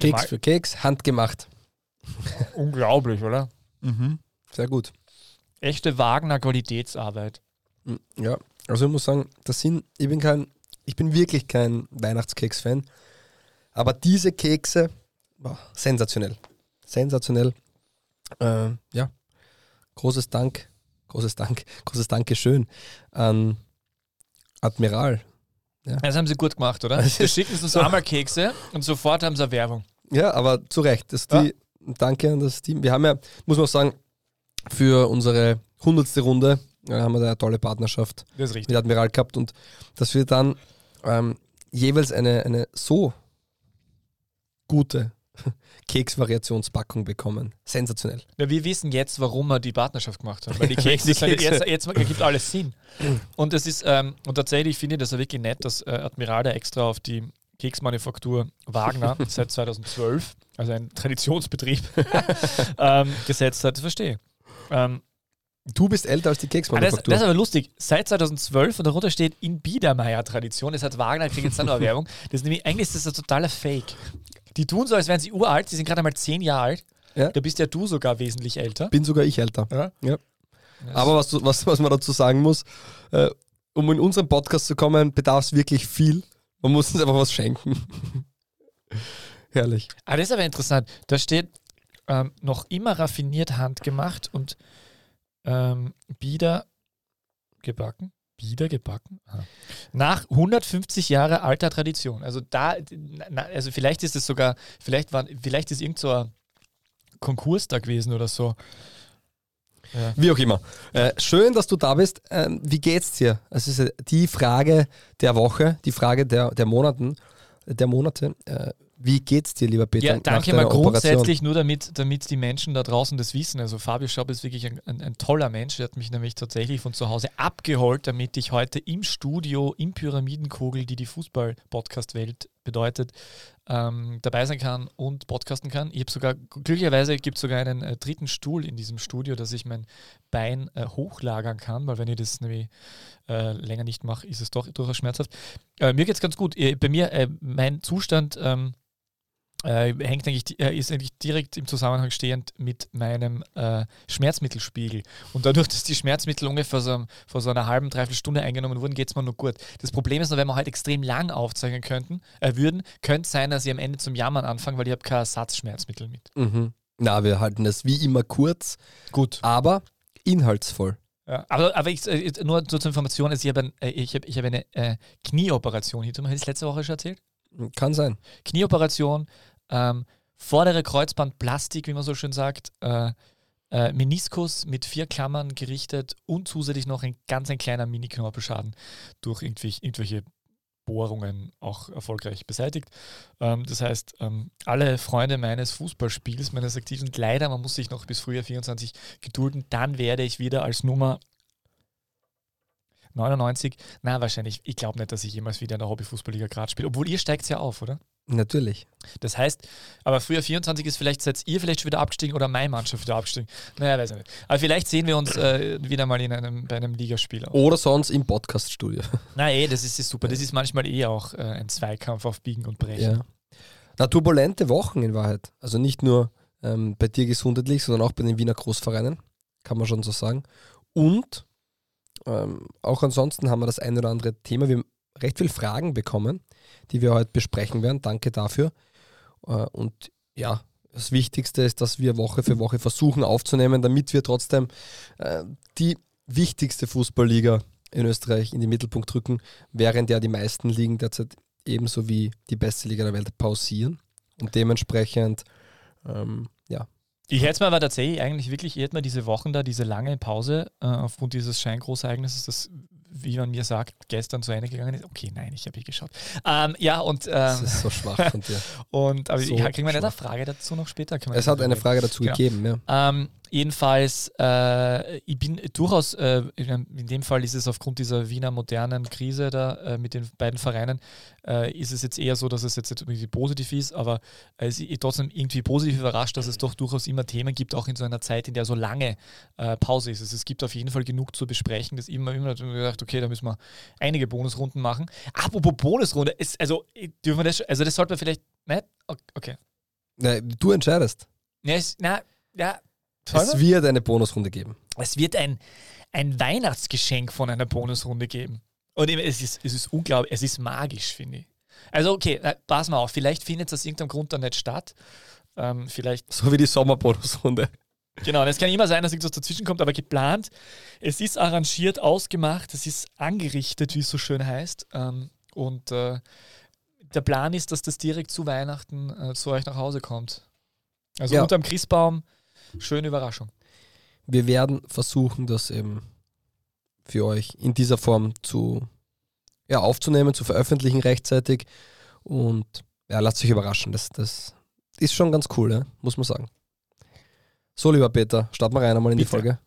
Keks für Keks, handgemacht. Unglaublich, oder? Mhm. Sehr gut. Echte Wagner Qualitätsarbeit. Mm, Ja, also ich muss sagen, das sind, ich bin kein, ich bin wirklich kein Weihnachtskeks-Fan. Aber diese Kekse, boah, sensationell. Sensationell. Äh, ja, großes Dank, großes Dank, großes Dankeschön an Admiral. Das haben sie gut gemacht, oder? Ist schicken uns so- einmal Kekse und sofort haben sie eine Werbung. Ja, aber zu Recht. Das die, Danke an das Team. Wir haben ja, muss man auch sagen, für unsere hundertste Runde haben wir da eine tolle Partnerschaft mit Admiral gehabt und dass wir dann ähm, jeweils eine, eine so gute Keksvariationspackung bekommen. Sensationell. Ja, wir wissen jetzt, warum wir die Partnerschaft gemacht haben. Weil die Kekse, Die Kekse. jetzt, jetzt ergibt alles Sinn. Und das ist, ähm, und tatsächlich finde ich das ja wirklich nett, dass äh, Admiral da extra auf die Keksmanufaktur Wagner seit 2012, also ein Traditionsbetrieb, ähm, gesetzt hat. Das verstehe. Ähm, Du bist älter als die ah, das, Keksmanufaktur. das ist aber lustig. Seit 2012 und darunter steht in Biedermeier-Tradition. Das hat Wagner, kriegt jetzt noch eine Werbung. Das ist nämlich, eigentlich ist das ein totaler Fake. Die tun so, als wären sie uralt. Die sind gerade einmal zehn Jahre alt. Ja. Da bist ja du sogar wesentlich älter. Bin sogar ich älter. Ja. Ja. Aber was, was, was man dazu sagen muss, äh, um in unseren Podcast zu kommen, bedarf es wirklich viel. Man muss uns einfach was schenken. Herrlich. Ah, das ist aber interessant. Da steht ähm, noch immer raffiniert handgemacht und ähm, Bieder gebacken. Bieder gebacken? Ah. Nach 150 Jahre alter Tradition. Also da, na, also vielleicht ist es sogar, vielleicht war, vielleicht ist irgend so ein Konkurs da gewesen oder so. Ja. Wie auch immer. Äh, schön, dass du da bist. Ähm, wie geht's dir? Es ist äh, die Frage der Woche, die Frage der, der Monaten, der Monate. Äh, wie geht's dir, lieber Peter? Ja, danke mal Operation? grundsätzlich, nur damit, damit die Menschen da draußen das wissen. Also Fabio Schaub ist wirklich ein, ein, ein toller Mensch. Er hat mich nämlich tatsächlich von zu Hause abgeholt, damit ich heute im Studio, im Pyramidenkugel, die die Fußball-Podcast-Welt bedeutet, ähm, dabei sein kann und podcasten kann. Ich habe sogar, glücklicherweise gibt es sogar einen äh, dritten Stuhl in diesem Studio, dass ich mein Bein äh, hochlagern kann, weil wenn ich das nämlich äh, länger nicht mache, ist es doch durchaus schmerzhaft. Äh, mir geht es ganz gut. Äh, bei mir, äh, mein Zustand ähm, äh, hängt eigentlich, äh, ist eigentlich direkt im Zusammenhang stehend mit meinem äh, Schmerzmittelspiegel. Und dadurch, dass die Schmerzmittel ungefähr so, vor so einer halben, dreiviertel Stunde eingenommen wurden, geht es mir nur gut. Das Problem ist nur, wenn wir heute extrem lang aufzeichnen könnten, äh, würden, könnte es sein, dass ich am Ende zum Jammern anfange, weil ich habe kein Ersatzschmerzmittel mit. Mhm. Na, wir halten es wie immer kurz, Gut. aber inhaltsvoll. Ja, aber, aber ich, äh, nur zur Information, also ich habe ein, äh, ich hab, ich hab eine äh, Knieoperation hinter mir. Habe ich das letzte Woche schon erzählt? Kann sein. Knieoperation, ähm, vordere Kreuzbandplastik, wie man so schön sagt, äh, äh, Meniskus mit vier Klammern gerichtet und zusätzlich noch ein ganz ein kleiner Mini-Knorpelschaden durch irgendwelche, irgendwelche Bohrungen auch erfolgreich beseitigt. Ähm, das heißt, ähm, alle Freunde meines Fußballspiels, meines aktiven, leider, man muss sich noch bis Frühjahr 24 gedulden, dann werde ich wieder als Nummer 99, na wahrscheinlich, ich glaube nicht, dass ich jemals wieder in der Hobbyfußballliga Graz spiele, obwohl ihr steigt ja auf, oder? Natürlich. Das heißt, aber früher 24 ist vielleicht, seid ihr vielleicht schon wieder abgestiegen oder meine Mannschaft wieder abgestiegen. Naja, weiß ich nicht. Aber vielleicht sehen wir uns äh, wieder mal in einem, bei einem Ligaspiel. auch. Oder sonst im Podcast-Studio. Na eh, das ist ja super. Das ist manchmal eh auch äh, ein Zweikampf auf Biegen und Brechen. Ja. Na, turbulente Wochen in Wahrheit. Also nicht nur ähm, bei dir gesundheitlich, sondern auch bei den Wiener Großvereinen, kann man schon so sagen. Und ähm, auch ansonsten haben wir das ein oder andere Thema. Wir haben recht viele Fragen bekommen, die wir heute besprechen werden. Danke dafür. Äh, und ja, das Wichtigste ist, dass wir Woche für Woche versuchen aufzunehmen, damit wir trotzdem äh, die wichtigste Fußballliga in Österreich in den Mittelpunkt rücken, während ja die meisten Ligen derzeit ebenso wie die beste Liga der Welt pausieren. Und dementsprechend, ähm, ja, Ich hätte mir aber tatsächlich eigentlich wirklich, ich hätte mir diese Wochen da, diese lange Pause äh, aufgrund dieses Scheingroßereignisses, das, wie man mir sagt, gestern zu Ende gegangen ist. Okay, nein, ich habe eh geschaut. Ähm, ja, und, das ähm, ist so schwach von dir. und aber so ich, kriegen wir eine. Frage dazu noch später? Es hat eine Frage dazu Genau. gegeben, ja. Ähm, jedenfalls, äh, ich bin durchaus, äh, in dem Fall ist es aufgrund dieser Wiener modernen Krise da äh, mit den beiden Vereinen, äh, ist es jetzt eher so, dass es jetzt irgendwie positiv ist, aber äh, es ist trotzdem irgendwie positiv überrascht, dass es doch durchaus immer Themen gibt, auch in so einer Zeit, in der so lange äh, Pause ist. Also es gibt auf jeden Fall genug zu besprechen, dass immer, immer gedacht, okay, da müssen wir einige Bonusrunden machen. Apropos Bonusrunde, ist, also, dürfen wir das, schon- also das sollte man vielleicht, nicht? Okay. Na, du entscheidest. Ja, es, na, ja, Es wird eine Bonusrunde geben. es wird ein, ein Weihnachtsgeschenk von einer Bonusrunde geben. Und es ist, es ist unglaublich, es ist magisch, finde ich. Also, okay, na, pass mal auf, vielleicht findet es aus irgendeinem Grund dann nicht statt. Ähm, vielleicht, So wie die Sommerbonusrunde. genau, es kann immer sein, dass irgendwas dazwischen kommt, aber geplant. Es ist arrangiert, ausgemacht, es ist angerichtet, wie es so schön heißt. Ähm, und äh, der Plan ist, dass das direkt zu Weihnachten äh, zu euch nach Hause kommt. Also Ja. unterm Christbaum, schöne Überraschung. Wir werden versuchen, das eben für euch in dieser Form zu ja, aufzunehmen, zu veröffentlichen rechtzeitig. Und ja, lasst euch überraschen. Das, das ist schon ganz cool, ja? muss man sagen. So, lieber Peter, starten wir rein einmal in die Bitte. Folge.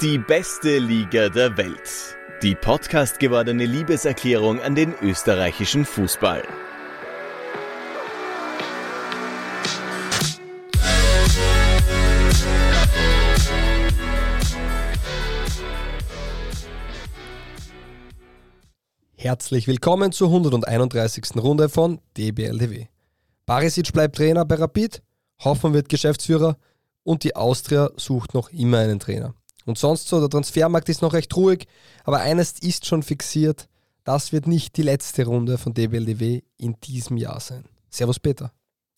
Die beste Liga der Welt. Die Podcast gewordene Liebeserklärung an den österreichischen Fußball. Herzlich willkommen zur 131. Runde von DBLDW. Barisic bleibt Trainer bei Rapid, Hoffmann wird Geschäftsführer und die Austria sucht noch immer einen Trainer. Und sonst so, der Transfermarkt ist noch recht ruhig, aber eines ist schon fixiert, das wird nicht die letzte Runde von DBLDW in diesem Jahr sein. Servus Peter.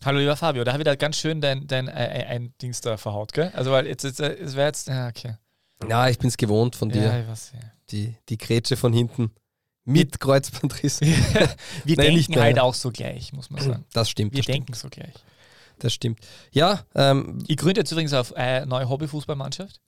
Hallo lieber Fabio, da habe ich da ganz schön dein, dein äh, äh, ein Dings da verhaut, gell? Also weil jetzt, jetzt äh, es wäre jetzt, ja, okay. Ja, ich bin es gewohnt von dir, Ja, ich weiß, ja. die, die Grätsche von hinten mit Kreuzbandriss. Wir Nein, nicht denken halt auch so gleich, muss man sagen. Das stimmt, Wir das stimmt. denken so gleich. Das stimmt. Ja, ähm, Ich gründe jetzt übrigens auf eine neue Hobbyfußballmannschaft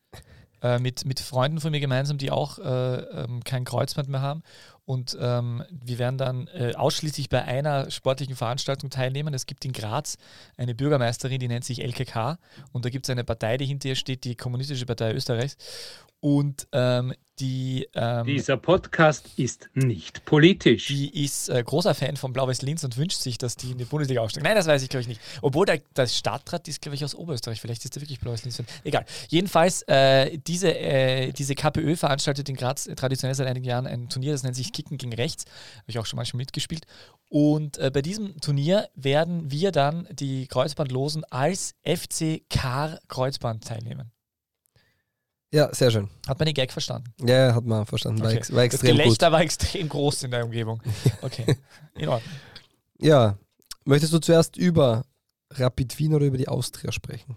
äh, mit, mit Freunden von mir gemeinsam, die auch äh, ähm, kein Kreuzband mehr haben. Und ähm, wir werden dann äh, ausschließlich bei einer sportlichen Veranstaltung teilnehmen. Es gibt in Graz eine Bürgermeisterin, die nennt sich LKK. Und da gibt es eine Partei, die hinter ihr steht, die Kommunistische Partei Österreichs. Und ähm, die, ähm, Dieser Podcast ist nicht politisch. die ist äh, großer Fan von Blau-Weiß Linz und wünscht sich, dass die in die Bundesliga aufsteigen. Nein, das weiß ich, glaube ich, nicht. Obwohl der, der Stadtrat ist, glaube ich, aus Oberösterreich. Vielleicht ist der wirklich Blau-Weiß Linz-Fan. Egal. Jedenfalls, äh, diese, äh, diese KPÖ veranstaltet in Graz traditionell seit einigen Jahren ein Turnier, das nennt sich Kicken gegen Rechts. Habe ich auch schon manchmal mitgespielt. Und äh, bei diesem Turnier werden wir dann, die Kreuzbandlosen, als FC Kar Kreuzband teilnehmen. Ja, sehr schön. Hat man den Gag verstanden? Ja, hat man verstanden. War, Okay. ex war Das extrem gut. Gelächter war extrem groß in der Umgebung. Okay, in Ordnung. Ja, möchtest du zuerst über Rapid Wien oder über die Austria sprechen?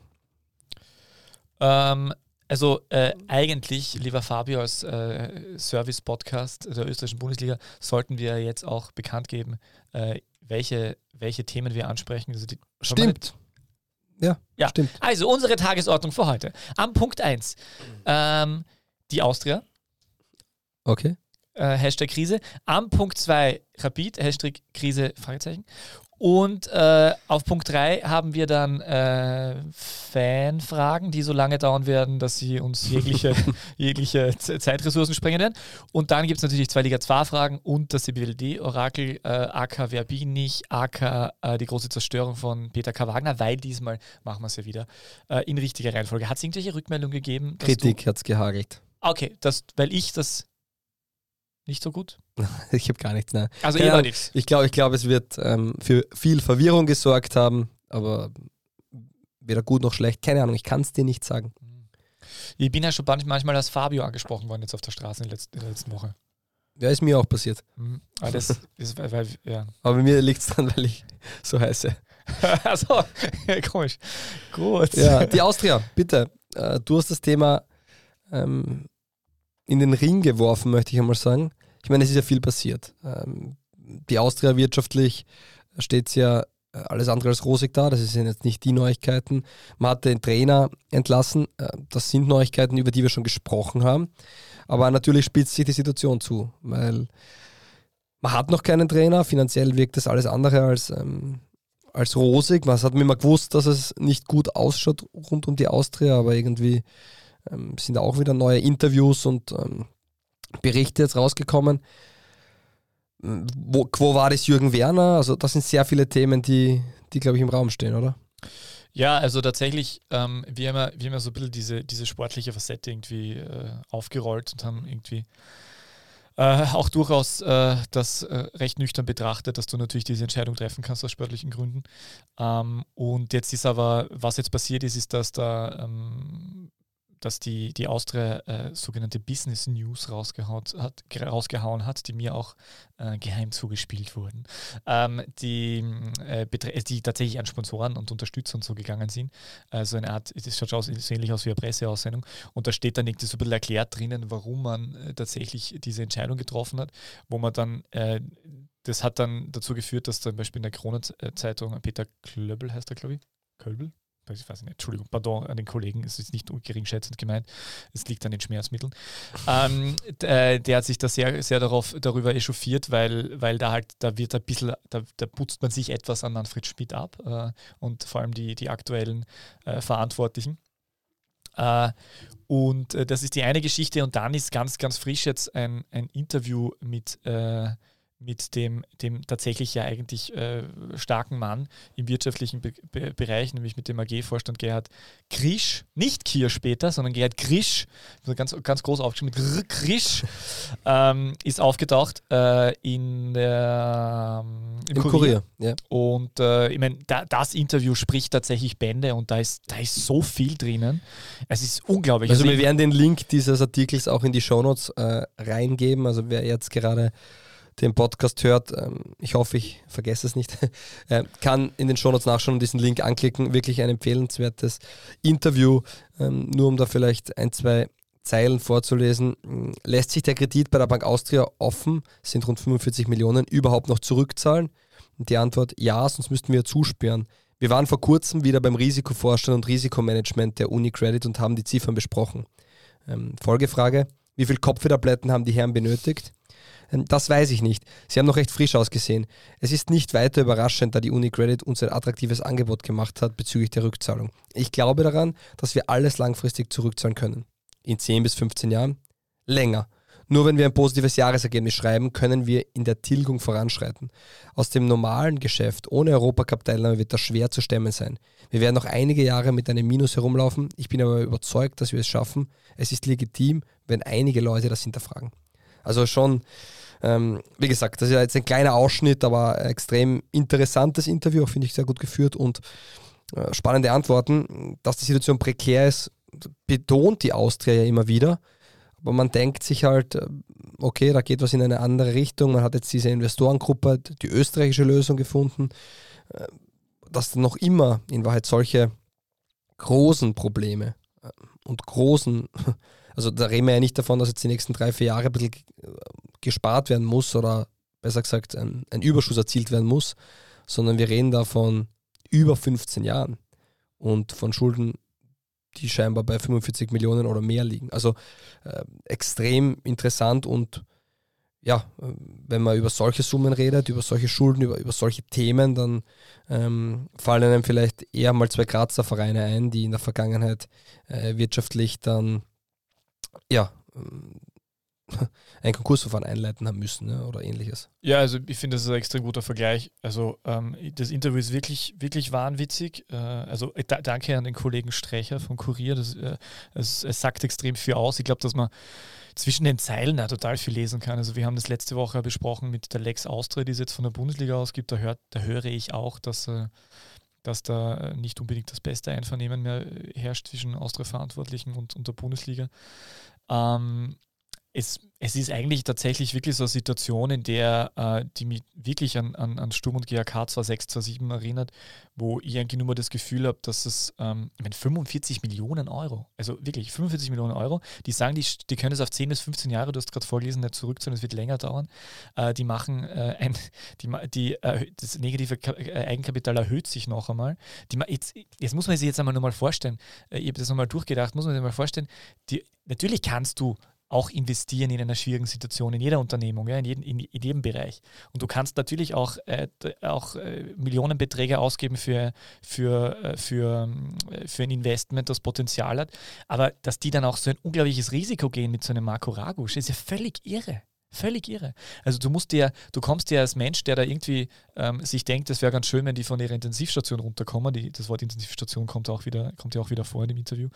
Ähm, also äh, eigentlich, lieber Fabio, als äh, Service-Podcast der österreichischen Bundesliga sollten wir jetzt auch bekannt geben, äh, welche, welche Themen wir ansprechen. Also, die, Stimmt. Ja, Ja. stimmt. also unsere Tagesordnung für heute. Am Punkt 1, ähm, die Austria, Okay. äh, Hashtag Krise. Am Punkt 2 Rapid, Hashtag Krise, Fragezeichen. Und äh, auf Punkt 3 haben wir dann äh, Fanfragen, die so lange dauern werden, dass sie uns jegliche, jegliche Zeitressourcen sprengen werden. Und dann gibt es natürlich zwei Liga 2 Fragen und das CBLD-Orakel, äh, AK Wer bin ich, AK äh, die große Zerstörung von Peter K. Wagner, weil diesmal machen wir es ja wieder äh, in richtiger Reihenfolge. Hat es irgendwelche Rückmeldungen gegeben? Kritik hat's gehagelt. Du, okay, das, weil ich das nicht so gut. Ich habe gar nichts, nein. Also Ahnung. nichts. Ich glaube, ich glaub, es wird ähm, für viel Verwirrung gesorgt haben, aber weder gut noch schlecht. Keine Ahnung, ich kann es dir nicht sagen. Ich bin ja schon manch- manchmal als Fabio angesprochen worden jetzt auf der Straße in der letzten, in der letzten Woche. Ja, ist mir auch passiert. Mhm. Aber das ist, weil, ja. Aber bei mir liegt es dran, weil ich so heiße. also, komisch. Gut. Ja, die Austria, bitte. Äh, du hast das Thema ähm, in den Ring geworfen, möchte ich einmal sagen. Ich meine, es ist ja viel passiert. Ähm, die Austria wirtschaftlich steht ja äh, alles andere als rosig da. Das sind jetzt nicht die Neuigkeiten. Man hat den Trainer entlassen. Äh, das sind Neuigkeiten, über die wir schon gesprochen haben. Aber natürlich spitzt sich die Situation zu, weil man hat noch keinen Trainer. Finanziell wirkt das alles andere als, ähm, als rosig. Man hat mir immer gewusst, dass es nicht gut ausschaut rund um die Austria, aber irgendwie ähm, sind auch wieder neue Interviews und ähm, Berichte jetzt rausgekommen. Ähm, Wo, wo war das Jürgen Werner? Also das sind sehr viele Themen, die, die glaube ich, im Raum stehen, oder? Ja, also tatsächlich, ähm, wir, haben ja, wir haben ja so ein bisschen diese, diese sportliche Facette irgendwie äh, aufgerollt und haben irgendwie äh, auch durchaus äh, das äh, recht nüchtern betrachtet, dass du natürlich diese Entscheidung treffen kannst aus sportlichen Gründen. Ähm, und jetzt ist aber, was jetzt passiert ist, ist, dass da ähm, dass die, die Austria äh, sogenannte Business News rausgehauen hat, rausgehauen hat, die mir auch äh, geheim zugespielt wurden, ähm, die, äh, die tatsächlich an Sponsoren und Unterstützer und so gegangen sind. Also eine Art, es schaut aus, so ähnlich aus wie eine Presseaussendung. Und da steht dann irgendwie so ein bisschen erklärt drinnen, warum man äh, tatsächlich diese Entscheidung getroffen hat, wo man dann äh, das hat dann dazu geführt, dass zum Beispiel in der Krone-Zeitung Peter Klöbel heißt er, glaube ich, Kölbel, ich weiß nicht, Entschuldigung, pardon an den Kollegen, es ist nicht geringschätzend gemeint, es liegt an den Schmerzmitteln. ähm, äh, der hat sich da sehr, sehr darauf, darüber echauffiert, weil, weil da halt, da wird ein bisschen, da, da putzt man sich etwas an Manfred Schmidt ab äh, und vor allem die, die aktuellen äh, Verantwortlichen. Äh, und äh, das ist die eine Geschichte und dann ist ganz, ganz frisch jetzt ein, ein Interview mit äh, mit dem, dem tatsächlich ja eigentlich äh, starken Mann im wirtschaftlichen Be Be Bereich, nämlich mit dem AG-Vorstand Gerhard Krisch, nicht Kier später, sondern Gerhard Krisch, ganz, ganz groß aufgeschrieben, mit Krisch, ähm, ist aufgetaucht äh, in der ähm, im, Im Kurier. Kurier ja. Und äh, ich meine, da, das Interview spricht tatsächlich Bände und da ist, da ist so viel drinnen. Es ist unglaublich. Also, also wir werden den Link dieses Artikels auch in die Shownotes äh, reingeben. Also wer jetzt gerade den Podcast hört, ähm, ich hoffe, ich vergesse es nicht, äh, kann in den Shownotes nachschauen und diesen Link anklicken. Wirklich ein empfehlenswertes Interview, ähm, nur um da vielleicht ein, zwei Zeilen vorzulesen. Lässt sich der Kredit bei der Bank Austria offen, sind rund 45 Millionen, überhaupt noch zurückzahlen? Die Antwort ja, sonst müssten wir zusperren. Wir waren vor kurzem wieder beim Risikovorstand und Risikomanagement der UniCredit und haben die Ziffern besprochen. Ähm, Folgefrage: Wie viele Kopfwehtabletten haben die Herren benötigt? Ähm, das weiß ich nicht. Sie haben noch recht frisch ausgesehen. Es ist nicht weiter überraschend, da die UniCredit uns ein attraktives Angebot gemacht hat bezüglich der Rückzahlung. Ich glaube daran, dass wir alles langfristig zurückzahlen können. In 10 bis 15 Jahren? Länger. Nur wenn wir ein positives Jahresergebnis schreiben, können wir in der Tilgung voranschreiten. Aus dem normalen Geschäft ohne Europacup-Teilnahme wird das schwer zu stemmen sein. Wir werden noch einige Jahre mit einem Minus herumlaufen. Ich bin aber überzeugt, dass wir es schaffen. Es ist legitim, wenn einige Leute das hinterfragen. Also schon, ähm, wie gesagt, das ist ja jetzt ein kleiner Ausschnitt, aber extrem interessantes Interview, finde ich sehr gut geführt und äh, spannende Antworten. Dass die Situation prekär ist, betont die Austria ja immer wieder. Aber man denkt sich halt, äh, okay, da geht was in eine andere Richtung. Man hat jetzt diese Investorengruppe, die österreichische Lösung gefunden, äh, dass noch immer in Wahrheit solche großen Probleme und großen also da reden wir ja nicht davon, dass jetzt die nächsten drei, vier Jahre ein bisschen gespart werden muss oder besser gesagt ein, ein Überschuss erzielt werden muss, sondern wir reden da von über 15 Jahren und von Schulden, die scheinbar bei 45 Millionen oder mehr liegen. Also äh, extrem interessant und ja, wenn man über solche Summen redet, über solche Schulden, über, über solche Themen, dann ähm, fallen einem vielleicht eher mal zwei Grazer Vereine ein, die in der Vergangenheit äh, wirtschaftlich dann ja, ein Konkursverfahren einleiten haben müssen ne, oder ähnliches. Ja, also ich finde, das ist ein extrem guter Vergleich. Also ähm, das Interview ist wirklich, wirklich wahnwitzig. Äh, also äh, da, danke an den Kollegen Strecher vom Kurier. Das, äh, es, es, sagt extrem viel aus. Ich glaube, dass man zwischen den Zeilen auch total viel lesen kann. Also wir haben das letzte Woche besprochen mit der Lex Austria, die es jetzt von der Bundesliga ausgibt. Da, hört, da höre ich auch, dass äh, dass da nicht unbedingt das beste Einvernehmen mehr herrscht zwischen Austria-Verantwortlichen und, und der Bundesliga. Ähm, es, es ist eigentlich tatsächlich wirklich so eine Situation, in der äh, die mich wirklich an, an, an Sturm und GAK 2627 erinnert, wo ich eigentlich nur mal das Gefühl habe, dass es ähm, ich meine, 45 Millionen Euro, also wirklich 45 Millionen Euro, die sagen, die, die können es auf 10 bis 15 Jahre, du hast gerade vorgelesen, nicht zurückzahlen, es wird länger dauern. Äh, die machen äh, ein, die, die, äh, das negative äh, Eigenkapital erhöht sich noch einmal. Die, jetzt, jetzt muss man sich jetzt einmal nochmal vorstellen, äh, ich habe das nochmal durchgedacht, muss man sich mal vorstellen, die, natürlich kannst du auch investieren in einer schwierigen Situation, in jeder Unternehmung, ja, in, jedem, in, in jedem Bereich. Und du kannst natürlich auch, äh, auch äh, Millionenbeträge ausgeben für, für, äh, für, äh, für ein Investment, das Potenzial hat. Aber dass die dann auch so ein unglaubliches Risiko gehen mit so einem Marco Ragusch, ist ja völlig irre. Völlig irre. Also du musst dir, du kommst dir als Mensch, der da irgendwie ähm, sich denkt, es wäre ganz schön, wenn die von ihrer Intensivstation runterkommen. Die, das Wort Intensivstation kommt auch wieder, kommt ja auch wieder vor in dem Interview.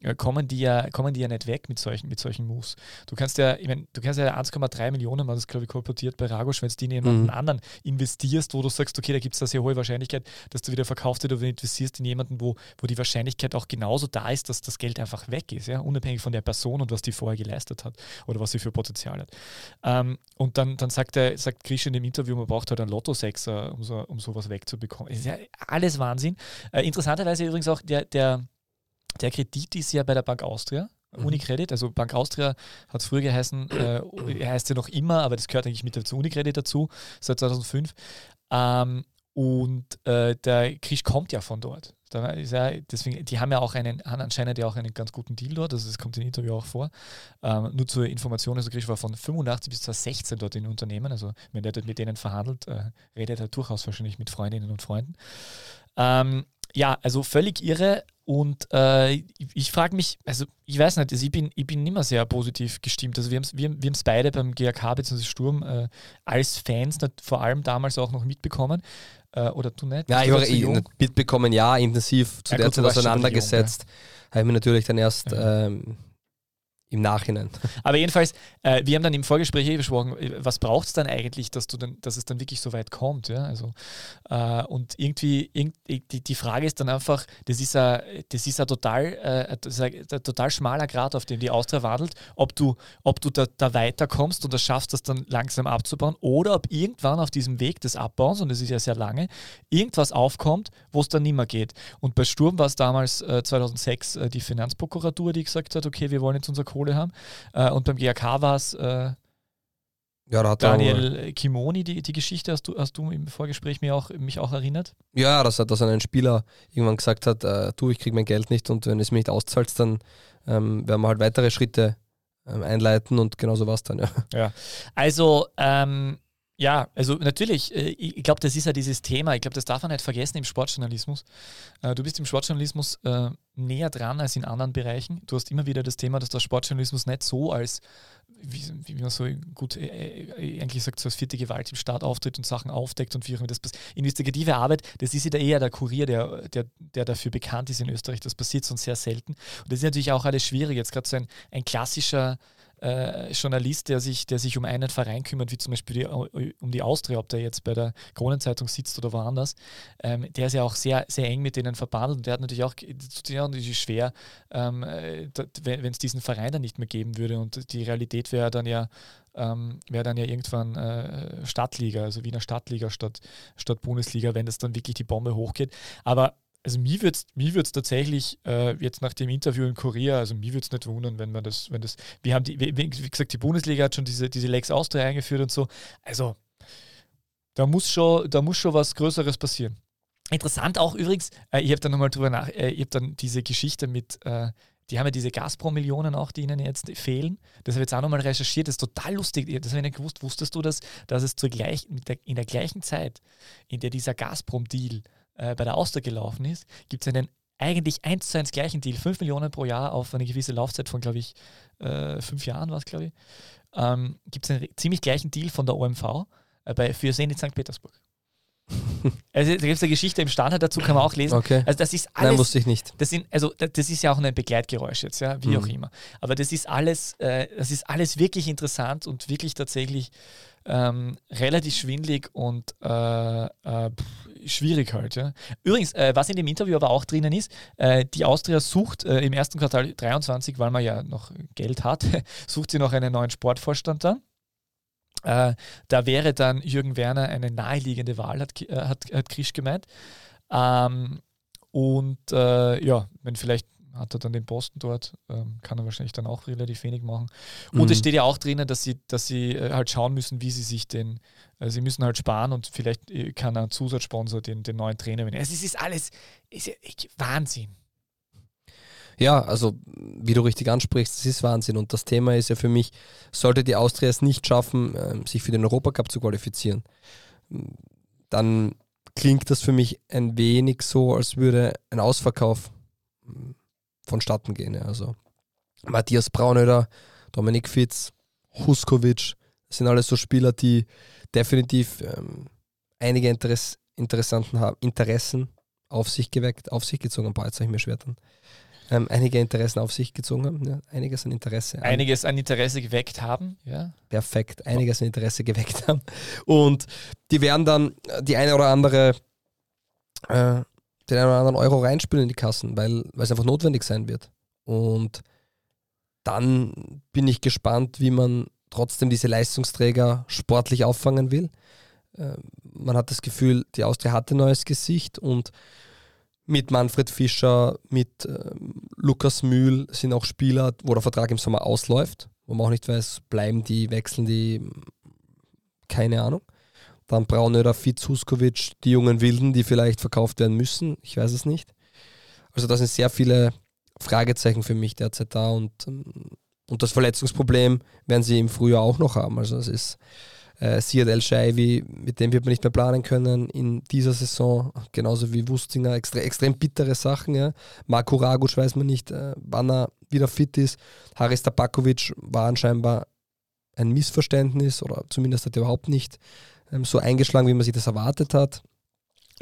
Äh, kommen, die ja, kommen die ja nicht weg mit solchen, mit solchen Moves. Du kannst ja, ich mein, du kannst ja 1,3 Millionen, man das glaube ich kolportiert bei Ragosch, wenn du die in jemanden mhm. anderen investierst, wo du sagst, okay, da gibt es eine sehr hohe Wahrscheinlichkeit, dass du wieder verkauft wird, oder du investierst in jemanden, wo, wo die Wahrscheinlichkeit auch genauso da ist, dass das Geld einfach weg ist, ja, unabhängig von der Person und was die vorher geleistet hat oder was sie für Potenzial hat. Ähm, und dann, dann sagt, der, sagt Grisch in dem Interview, man braucht halt einen Lotto-Sechser, um, so, um sowas wegzubekommen. ist ja alles Wahnsinn. Äh, interessanterweise übrigens auch der, der, der Kredit ist ja bei der Bank Austria. Mhm. Unicredit, also Bank Austria hat es früher geheißen, äh, heißt ja noch immer, aber das gehört eigentlich mit dazu, Unicredit dazu, seit 2005. Ähm, und äh, der Krisch kommt ja von dort. Da ist ja, deswegen, die haben ja auch einen, haben anscheinend ja auch einen ganz guten Deal dort, also das kommt im Interview auch vor. Ähm, nur zur Information, also Grisch war von 85 bis 2016 dort in Unternehmen, also wenn der dort mit denen verhandelt, äh, redet er durchaus wahrscheinlich mit Freundinnen und Freunden. Ähm, ja, also völlig irre und äh, ich frage mich, also ich weiß nicht, also ich bin, ich bin mehr sehr positiv gestimmt. Also wir haben es wir, wir beide beim GAK bzw. Sturm äh, als Fans vor allem damals auch noch mitbekommen. Äh, oder du nicht? Ja, ich habe mitbekommen, ja, intensiv zu ja, der Zeit auseinandergesetzt. Ja. Habe ich mir natürlich dann erst ähm, im Nachhinein. Aber jedenfalls, äh, wir haben dann im Vorgespräch eh besprochen, äh, was braucht es dann eigentlich, dass du dann, dass es dann wirklich so weit kommt, ja? Also äh, und irgendwie, irgendwie die, Frage ist dann einfach, das ist ein, total, äh, total schmaler Grad, auf dem die Austria wandelt, ob du, ob du da, da weiterkommst und das schaffst, das dann langsam abzubauen, oder ob irgendwann auf diesem Weg des Abbauens, und das ist ja sehr lange, irgendwas aufkommt, wo es dann nicht mehr geht. Und bei Sturm war es damals äh, 2006 äh, die Finanzprokuratur, die gesagt hat, okay, wir wollen jetzt unser Kohle haben. Äh, und beim GAK war es äh, ja, Daniel Kimoni, die, die Geschichte hast du, hast du im Vorgespräch mir auch, mich auch erinnert? Ja, dass, dass ein Spieler irgendwann gesagt hat, äh, du, ich kriege mein Geld nicht und wenn es mir nicht auszahlt, dann ähm, werden wir halt weitere Schritte ähm, einleiten und genauso war es dann, ja. Ja, also ähm, ja, also natürlich, äh, ich glaube, das ist ja dieses Thema, ich glaube, das darf man nicht vergessen im Sportjournalismus. Äh, du bist im Sportjournalismus äh, näher dran als in anderen Bereichen. Du hast immer wieder das Thema, dass der Sportjournalismus nicht so als, wie, man so gut eigentlich sagt, so als vierte Gewalt im Staat auftritt und Sachen aufdeckt und wie auch immer das passiert. Investigative Arbeit, das ist ja eher der Kurier, der, der, der dafür bekannt ist in Österreich. Das passiert sonst sehr selten. Und das ist natürlich auch alles schwierig. Jetzt gerade so ein, ein klassischer äh, Journalist, der sich, der sich um einen Verein kümmert, wie zum Beispiel die, um die Austria, ob der jetzt bei der Kronenzeitung sitzt oder woanders, ähm, der ist ja auch sehr, sehr eng mit denen verbandelt und der hat natürlich auch, natürlich schwer, ähm, äh, wenn es diesen Verein dann nicht mehr geben würde und die Realität wäre dann ja, ähm, wäre dann ja irgendwann äh, Stadtliga, also Wiener Stadtliga statt, statt Bundesliga, wenn das dann wirklich die Bombe hochgeht. Aber also mir würde es mir tatsächlich äh, jetzt nach dem Interview in Korea, also mir würde es nicht wundern, wenn man das, wenn das, wir haben die, wie, wie, gesagt, die Bundesliga hat schon diese, diese Lex Austria eingeführt und so. Also da muss schon, da muss schon was Größeres passieren. Interessant auch übrigens, äh, ich habe dann nochmal drüber nach, äh, ich habe dann diese Geschichte mit, äh, die haben ja diese Gazprom-Millionen auch, die ihnen jetzt fehlen. Das habe ich jetzt auch nochmal recherchiert. Das ist total lustig. Das habe ich nicht gewusst. Wusstest du das, dass es zur gleich, der, in der gleichen Zeit, in der dieser Gazprom-Deal äh, bei der Auster gelaufen ist, gibt es einen eigentlich eins zu eins gleichen Deal, 5 Millionen pro Jahr auf eine gewisse Laufzeit von, glaube ich, äh, fünf Jahren war es, glaube ich, ähm, gibt es einen ziemlich gleichen Deal von der OMV äh, bei, für Zenit St. Petersburg. also da gibt es eine Geschichte im Standard dazu, kann man auch lesen. Okay. Also das ist alles. Nein, wusste ich nicht. Das, sind, also, das ist ja auch ein Begleitgeräusch jetzt, ja, wie mhm. auch immer. Aber das ist alles, äh, das ist alles wirklich interessant und wirklich tatsächlich ähm, relativ schwindlig und äh, äh, schwierig halt. Ja. Übrigens, äh, was in dem Interview aber auch drinnen ist, äh, die Austria sucht äh, im ersten Quartal 23, weil man ja noch Geld hat, sucht sie noch einen neuen Sportvorstand dann. Äh, da wäre dann Jürgen Werner eine naheliegende Wahl, hat, hat, hat Krisch gemeint. Ähm, und ja, wenn vielleicht hat er dann den Posten dort, ähm, kann er wahrscheinlich dann auch relativ wenig machen. Und mhm. es steht ja auch drinnen, dass sie, dass sie äh, halt schauen müssen, wie sie sich den, äh, sie müssen halt sparen und vielleicht äh, kann ein Zusatzsponsor den, den neuen Trainer wählen. Also es ist alles ist ja, Wahnsinn. Ja, also wie du richtig ansprichst, es ist Wahnsinn. Und das Thema ist ja für mich, sollte die Austria es nicht schaffen, ähm, sich für den Europacup zu qualifizieren, dann klingt das für mich ein wenig so, als würde ein Ausverkauf vonstatten gehen. Also Matthias Braunöder, Dominik Fitz, Huskovic, das sind alles so Spieler, die definitiv ähm, einige Interess interessanten haben, Interessen auf sich geweckt, auf sich gezogen haben. Boah, jetzt habe ich mir schwer dran. Ähm, einige Interessen auf sich gezogen haben. Ja, einiges an Interesse. An, Einiges an Interesse geweckt haben. Ja. perfekt, einiges an Interesse geweckt haben. Und die werden dann äh, die eine oder andere, äh, den einen oder anderen Euro reinspülen in die Kassen, weil weil es einfach notwendig sein wird. Und dann bin ich gespannt, wie man trotzdem diese Leistungsträger sportlich auffangen will. Äh, man hat das Gefühl, die Austria hatte ein neues Gesicht und mit Manfred Fischer, mit ähm, Lukas Mühl sind auch Spieler, wo der Vertrag im Sommer ausläuft, wo man auch nicht weiß, bleiben die, wechseln die, keine Ahnung. Dann Braunöder, Fitz, Huskovic, die jungen Wilden, die vielleicht verkauft werden müssen, ich weiß es nicht. Also da sind sehr viele Fragezeichen für mich derzeit da und, ähm, und das Verletzungsproblem werden sie im Frühjahr auch noch haben. Also es ist äh, Siad El Shaivi, mit dem wird man nicht mehr planen können in dieser Saison, genauso wie Wustinger, extre extrem bittere Sachen. Ja. Marco Raguc weiß man nicht, äh, wann er wieder fit ist. Haris Tabakovic war anscheinend ein Missverständnis oder zumindest hat er überhaupt nicht ähm, so eingeschlagen, wie man sich das erwartet hat.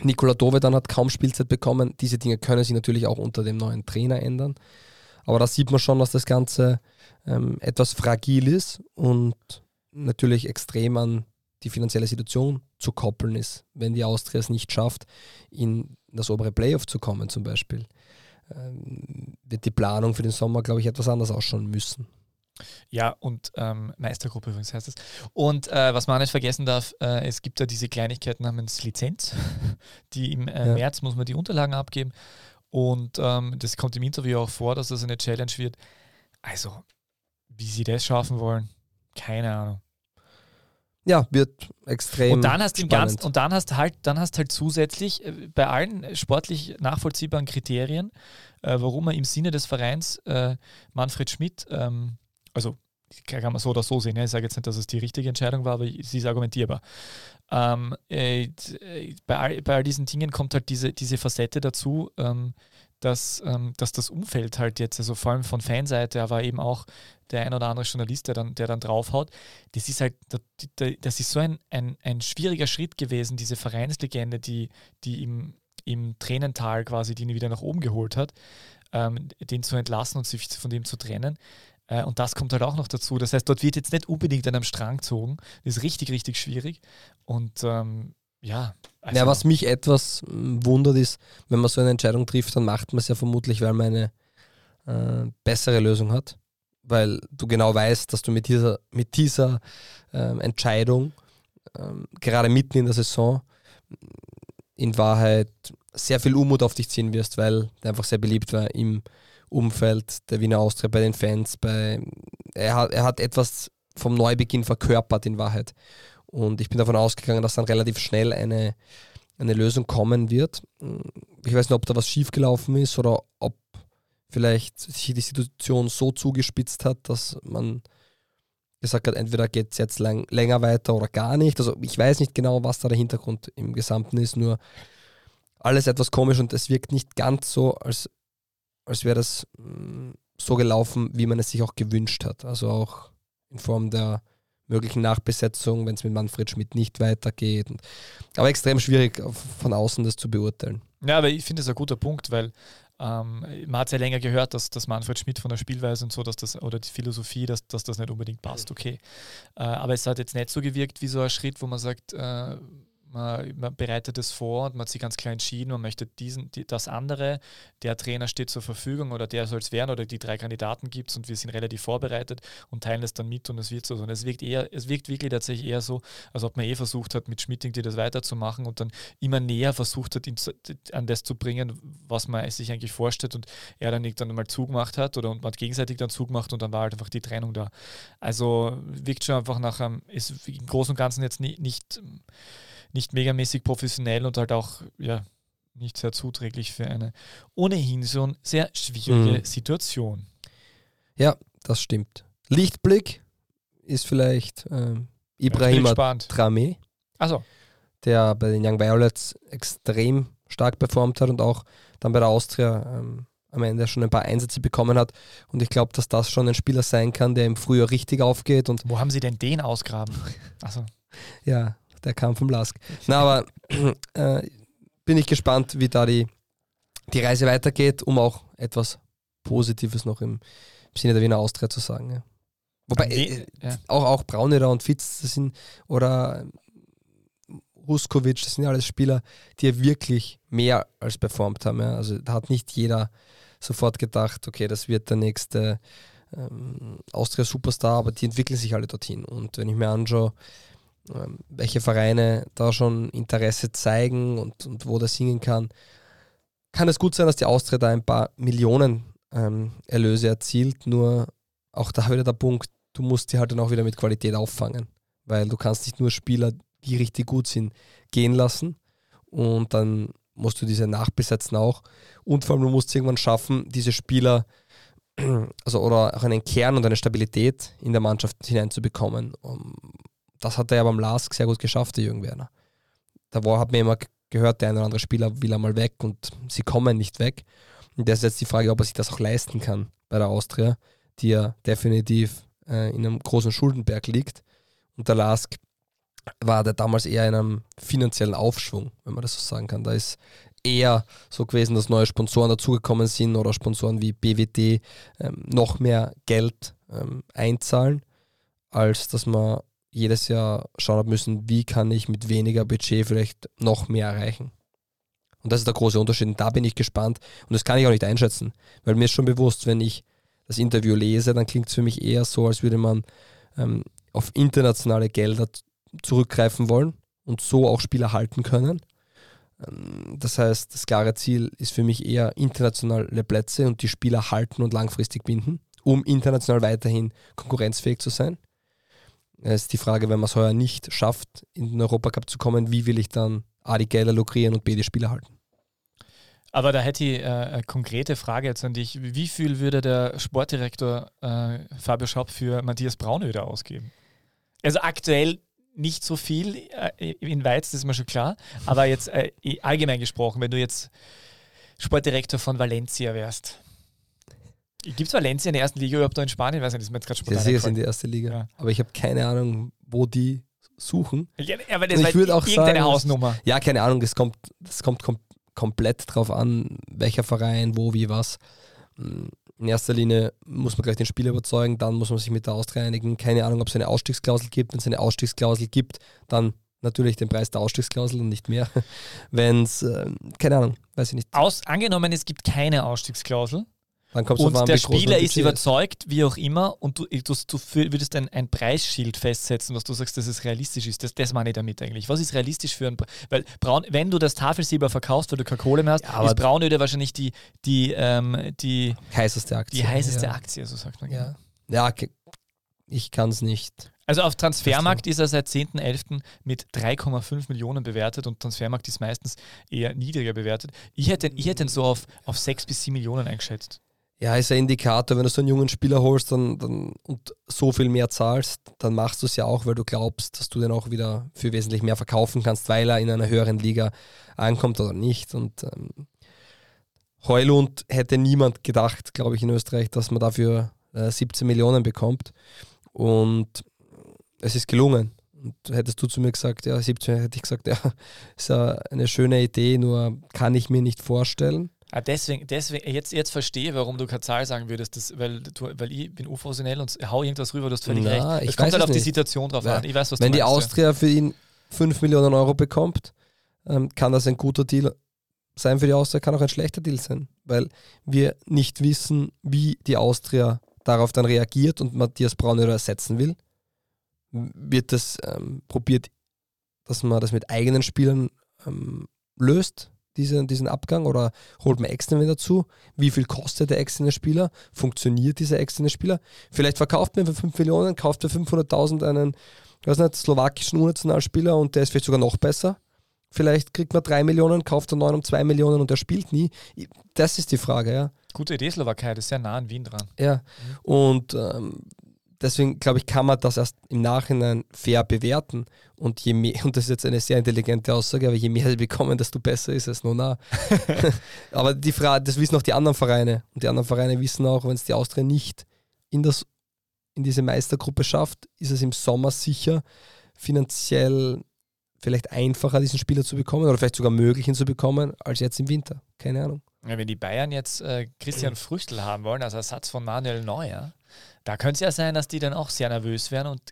Nikola Dovedan hat kaum Spielzeit bekommen. Diese Dinge können sich natürlich auch unter dem neuen Trainer ändern. Aber da sieht man schon, dass das Ganze ähm, etwas fragil ist und natürlich extrem an die finanzielle Situation zu koppeln ist, wenn die Austria es nicht schafft, in das obere Playoff zu kommen zum Beispiel. Ähm, wird die Planung für den Sommer, glaube ich, etwas anders ausschauen müssen. Ja, und ähm, Meistergruppe übrigens heißt es. Und äh, was man nicht vergessen darf, äh, es gibt ja diese Kleinigkeit namens Lizenz. Die im äh, Ja. März muss man die Unterlagen abgeben. Und ähm, das kommt im Interview auch vor, dass das eine Challenge wird. Also, wie sie das schaffen wollen, keine Ahnung. Ja, wird extrem Und dann hast du. Ganzen, und dann hast halt, dann hast halt zusätzlich äh, bei allen sportlich nachvollziehbaren Kriterien, äh, warum man im Sinne des Vereins äh, Manfred Schmidt, ähm, also kann man so oder so sehen, ja, ich sage jetzt nicht, dass es die richtige Entscheidung war, aber sie ist argumentierbar. Ähm, äh, äh, bei, all, bei all diesen Dingen kommt halt diese, diese Facette dazu, ähm, dass, ähm, dass das Umfeld halt jetzt, also vor allem von Fanseite, aber eben auch der ein oder andere Journalist, der dann, der dann draufhaut, das ist halt, das- ist so ein, ein, ein schwieriger Schritt gewesen, diese Vereinslegende, die, die im, im Tränental quasi, die ihn wieder nach oben geholt hat, ähm, den zu entlassen und sich von dem zu trennen. Äh, und das kommt halt auch noch dazu. Das heißt, dort wird jetzt nicht unbedingt an einem Strang gezogen. Das ist richtig, richtig schwierig. Und ähm, ja. also- Ja, was mich etwas mm, wundert ist, wenn man so eine Entscheidung trifft, dann macht man es ja vermutlich, weil man eine äh, bessere Lösung hat. Weil du genau weißt, dass du mit dieser, mit dieser ähm, Entscheidung ähm, gerade mitten in der Saison in Wahrheit sehr viel Unmut auf dich ziehen wirst, weil der einfach sehr beliebt war im Umfeld der Wiener Austria, bei den Fans. Bei, er, hat, er hat etwas vom Neubeginn verkörpert in Wahrheit. Und ich bin davon ausgegangen, dass dann relativ schnell eine, eine Lösung kommen wird. Ich weiß nicht, ob da was schiefgelaufen ist oder ob vielleicht sich die Situation so zugespitzt hat, dass man gesagt hat, entweder geht es jetzt lang, länger weiter oder gar nicht. Also ich weiß nicht genau, was da der Hintergrund im Gesamten ist, nur alles etwas komisch und es wirkt nicht ganz so, als, als wäre das mh, so gelaufen, wie man es sich auch gewünscht hat. Also auch in Form der möglichen Nachbesetzung, wenn es mit Manfred Schmidt nicht weitergeht. Und, aber extrem schwierig von außen das zu beurteilen. Ja, aber ich finde es ein guter Punkt, weil ähm, man hat ja länger gehört, dass, dass Manfred Schmidt von der Spielweise und so, dass das, oder die Philosophie, dass, dass das nicht unbedingt passt, okay. Äh, aber es hat jetzt nicht so gewirkt wie so ein Schritt, wo man sagt, äh, man, man bereitet es vor und man hat sich ganz klar entschieden, man möchte diesen, die, das andere, der Trainer steht zur Verfügung oder der soll es werden oder die drei Kandidaten gibt es und wir sind relativ vorbereitet und teilen es dann mit und es wird so. Und es wirkt eher, es wirkt wirklich tatsächlich eher so, als ob man eh versucht hat, mit Schmidt irgendwie das weiterzumachen und dann immer näher versucht hat, ihn zu, an das zu bringen, was man sich eigentlich vorstellt und er dann irgendwann mal zugemacht hat oder und man hat gegenseitig dann zugemacht und dann war halt einfach die Trennung da. Also wirkt schon einfach nach einem, ist im Großen und Ganzen jetzt nie, nicht, nicht megamäßig professionell und halt auch, ja, nicht sehr zuträglich für eine ohnehin schon sehr schwierige Mhm. Situation. Ja, das stimmt. Lichtblick ist vielleicht ähm, gespannt. Trame, Also, der bei den Young Violets extrem stark performt hat und auch dann bei der Austria ähm, am Ende schon ein paar Einsätze bekommen hat. Und ich glaube, dass das schon ein Spieler sein kann, der im Frühjahr richtig aufgeht. Und wo haben sie denn den ausgraben? Also, ja, der kam vom Lask. Na, aber äh, bin ich gespannt, wie da die, die Reise weitergeht, um auch etwas Positives noch im, im Sinne der Wiener Austria zu sagen. Ja. Wobei äh, ja. auch, auch Brauneder und Fitz das sind, oder Ruskovic, das sind ja alles Spieler, die ja wirklich mehr als performt haben. Ja. Also da hat nicht jeder sofort gedacht, okay, das wird der nächste ähm, Austria-Superstar, aber die entwickeln sich alle dorthin. Und wenn ich mir anschaue, ähm, welche Vereine da schon Interesse zeigen und, und wo das hingehen kann, kann es gut sein, dass die Austria da ein paar Millionen ähm, Erlöse erzielt. Nur auch da wieder der Punkt, du musst die halt dann auch wieder mit Qualität auffangen. Weil du kannst nicht nur Spieler, die richtig gut sind, gehen lassen und dann musst du diese nachbesetzen auch. Und vor allem, du musst irgendwann schaffen, diese Spieler, also oder auch einen Kern und eine Stabilität in der Mannschaft hineinzubekommen. Das hat er ja beim LASK sehr gut geschafft, der Jürgen Werner. Da war, hat mir immer gehört, der eine oder andere Spieler will einmal weg und sie kommen nicht weg. Und das ist jetzt die Frage, ob er sich das auch leisten kann bei der Austria, die ja definitiv äh, in einem großen Schuldenberg liegt. Und der LASK war der damals eher in einem finanziellen Aufschwung, wenn man das so sagen kann. Da ist eher so gewesen, dass neue Sponsoren dazugekommen sind oder Sponsoren wie BWD ähm, noch mehr Geld ähm, einzahlen, als dass man jedes Jahr schauen hat müssen, wie kann ich mit weniger Budget vielleicht noch mehr erreichen. Und das ist der große Unterschied. Und da bin ich gespannt. Und das kann ich auch nicht einschätzen, weil mir ist schon bewusst, wenn ich das Interview lese, dann klingt es für mich eher so, als würde man ähm, auf internationale Gelder zurückgreifen wollen und so auch Spieler halten können. Ähm, das heißt, das klare Ziel ist für mich eher internationale Plätze und die Spieler halten und langfristig binden, um international weiterhin konkurrenzfähig zu sein. Es ist die Frage, wenn man es heuer nicht schafft, in den Europacup zu kommen, wie will ich dann A, die Gelder lukrieren und B, die Spieler halten? Aber da hätte ich äh, eine konkrete Frage jetzt an dich. Wie viel würde der Sportdirektor äh, Fabio Schaub für Matthias Braunöder ausgeben? Also aktuell nicht so viel äh, in Weiz, das ist mir schon klar. Aber jetzt äh, allgemein gesprochen, wenn du jetzt Sportdirektor von Valencia wärst. Gibt es Valencia in der ersten Liga überhaupt noch in Spanien? Ich weiß nicht, das ist mir jetzt gerade spontan Sie ist in die erste Liga. Ja. Aber ich habe keine Ahnung, wo die suchen. Ja, aber das ich würde auch sagen, Hausnummer. Ja, keine Ahnung, das kommt, das kommt kom komplett drauf an, welcher Verein, wo, wie, was. Hm, in erster Linie muss man gleich den Spieler überzeugen, dann muss man sich mit der Austria einigen. Keine Ahnung, ob es eine Ausstiegsklausel gibt. Wenn es eine Ausstiegsklausel gibt, dann natürlich den Preis der Ausstiegsklausel und nicht mehr. Wenn es, äh, keine Ahnung, weiß ich nicht. Aus, angenommen, es gibt keine Ausstiegsklausel, dann kommst und der Spieler ist überzeugt, wie auch immer, und du, du, du würdest ein, ein Preisschild festsetzen, was du sagst, dass es realistisch ist. Das, das meine ich damit eigentlich. Was ist realistisch für ein. Weil Braun, wenn du das Tafelsilber verkaufst, weil du keine Kohle mehr hast, ja, ist Braunöde wahrscheinlich die, die, ähm, die heißeste Aktie. Die heißeste ja. Aktie, so sagt man. Ja, ja ich kann es nicht. Also auf Transfermarkt ist er seit 10.11. mit 3,5 Millionen bewertet und Transfermarkt ist meistens eher niedriger bewertet. Ich hätte, ich hätte ihn so auf, auf 6 bis 7 Millionen eingeschätzt ja, ist ein Indikator, wenn du so einen jungen Spieler holst dann, dann, und so viel mehr zahlst, dann machst du es ja auch, weil du glaubst, dass du den auch wieder für wesentlich mehr verkaufen kannst, weil er in einer höheren Liga ankommt oder nicht. Und ähm, Heulund hätte niemand gedacht, glaube ich, in Österreich, dass man dafür äh, 17 Millionen bekommt. Und es ist gelungen. Und hättest du zu mir gesagt, ja, 17, hätte ich gesagt, ja, ist eine schöne Idee, nur kann ich mir nicht vorstellen. Ah, deswegen, deswegen, jetzt, jetzt verstehe, warum du keine Zahl sagen würdest, das, weil, du, weil ich bin unprofessionell und hau irgendwas rüber, du hast völlig Na, recht. Es kommt halt auf nicht. die Situation drauf ja. an. Ich weiß, was Wenn die meinst, Austria ja. für ihn 5 Millionen Euro bekommt, ähm, kann das ein guter Deal sein für die Austria, kann auch ein schlechter Deal sein, weil wir nicht wissen, wie die Austria darauf dann reagiert und Matthias Braunöder ersetzen will. Wird das ähm, probiert, dass man das mit eigenen Spielern ähm, löst, diesen, diesen Abgang oder holt man externe dazu? Wie viel kostet der externe Spieler? Funktioniert dieser externe Spieler? Vielleicht verkauft man für 5 Millionen, kauft für 500.000 einen, weiß nicht, slowakischen Unnationalspieler und der ist vielleicht sogar noch besser. Vielleicht kriegt man 3 Millionen, kauft er 9 um 2 Millionen und der spielt nie. Das ist die Frage, ja. Gute Idee, Slowakei, das ist sehr nah an Wien dran. Ja, mhm. und ähm, deswegen glaube ich, kann man das erst im Nachhinein fair bewerten. Und je mehr, und das ist jetzt eine sehr intelligente Aussage, aber je mehr sie bekommen, desto besser ist es. Nur nah. aber die Frage, das wissen auch die anderen Vereine. Und die anderen Vereine wissen auch, wenn es die Austria nicht in, das, in diese Meistergruppe schafft, ist es im Sommer sicher finanziell vielleicht einfacher, diesen Spieler zu bekommen oder vielleicht sogar möglich, ihn zu bekommen, als jetzt im Winter. Keine Ahnung. Ja, wenn die Bayern jetzt äh, Christian Früchtel haben wollen, als Ersatz von Manuel Neuer, da könnte es ja sein, dass die dann auch sehr nervös werden und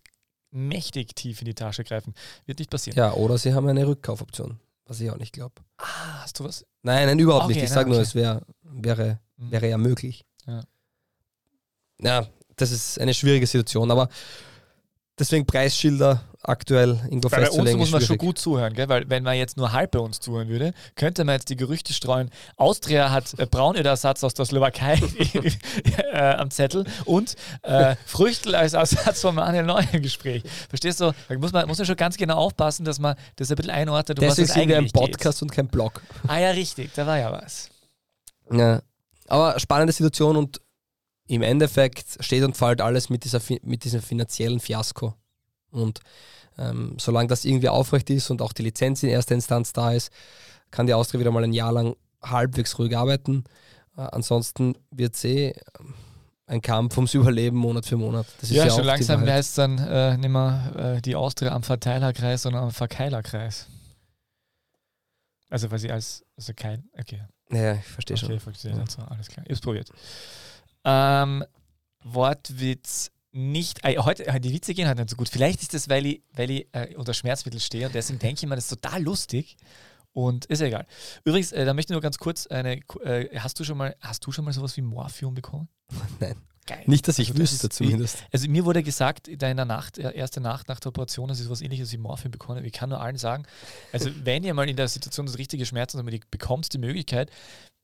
mächtig tief in die Tasche greifen. Wird nicht passieren. Ja, oder sie haben eine Rückkaufoption, was ich auch nicht glaube. Ah, hast du was? Nein, nein, überhaupt Okay, nicht. Ich sage nur, okay. es wär, wäre, Mhm. wäre ja möglich. Ja. ja, das ist eine schwierige Situation, aber deswegen Preisschilder aktuell irgendwo Weil bei uns festzulegen. muss ist man schon gut zuhören, gell? weil wenn man jetzt nur halb bei uns zuhören würde, könnte man jetzt die Gerüchte streuen, Austria hat äh, Braunödersatz aus der Slowakei äh, am Zettel und äh, Früchtel als Ersatz von Manuel Neuer im Gespräch. Verstehst du? Da muss man, muss man schon ganz genau aufpassen, dass man das ein bisschen einordnet, um Deswegen was es sind wir ein eigentlich geht. Podcast und kein Blog. Ah ja, richtig, da war ja was. Ja. Aber spannende Situation und im Endeffekt steht und fällt alles mit, dieser, mit diesem finanziellen Fiasko. Und ähm, solange das irgendwie aufrecht ist und auch die Lizenz in erster Instanz da ist, kann die Austria wieder mal ein Jahr lang halbwegs ruhig arbeiten. Äh, ansonsten wird es eh ein Kampf ums Überleben Monat für Monat. Ja, ja, schon langsam heißt es dann äh, nicht mehr äh, die Austria am Verteilerkreis, sondern am Verkeilerkreis. Also, weil sie als, also kein, okay. Ja, ich verstehe Okay, schon. verstehe. Ja. Also, alles klar. Ich hab's probiert. Ähm, Wortwitz nicht. Äh, heute, äh, die Witze gehen halt nicht so gut. Vielleicht ist das, weil ich, weil ich äh, unter Schmerzmittel stehe und deswegen denke ich mir, das ist total lustig. Und ist ja egal. Übrigens, äh, da möchte ich nur ganz kurz eine. Äh, hast du schon mal, hast du schon mal sowas wie Morphium bekommen? Nein. Geil. Nicht, dass ich Also das wüsste ist- zumindest. Also mir wurde gesagt, in der Nacht, äh, erste Nacht nach der Operation, dass ich sowas ähnliches wie Morphium bekommen habe. Ich kann nur allen sagen, also wenn ihr mal in der Situation das richtige Schmerzen bekommt die Möglichkeit,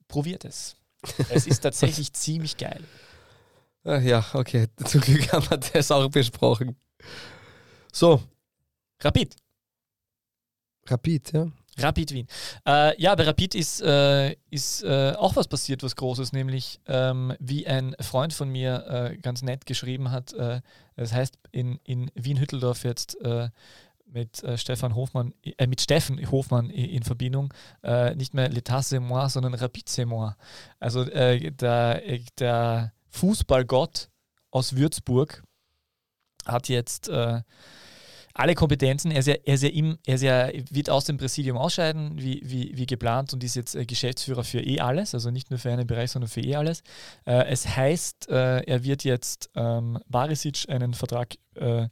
probiert es. Es ist tatsächlich ziemlich geil. Ach ja, okay. Zum Glück haben wir das auch besprochen. So, Rapid. Rapid, ja. Rapid Wien. Äh, ja, bei Rapid ist, äh, ist äh, auch was passiert, was Großes, nämlich ähm, wie ein Freund von mir äh, ganz nett geschrieben hat, äh, das heißt in, in Wien-Hütteldorf jetzt äh, mit Stefan Hofmann, mit Steffen Hofmann in Verbindung, nicht mehr L'État c'est moi, sondern Rapid c'est moi. Also der, der Fußballgott aus Würzburg hat jetzt äh, alle Kompetenzen. Er, ist ja, er, ist ja im, er ist ja, wird aus dem Präsidium ausscheiden, wie, wie, wie geplant, und ist jetzt äh, Geschäftsführer für eh alles, also nicht nur für einen Bereich, sondern für eh alles. Äh, es heißt, äh, er wird jetzt ähm, Barisic einen Vertrag äh,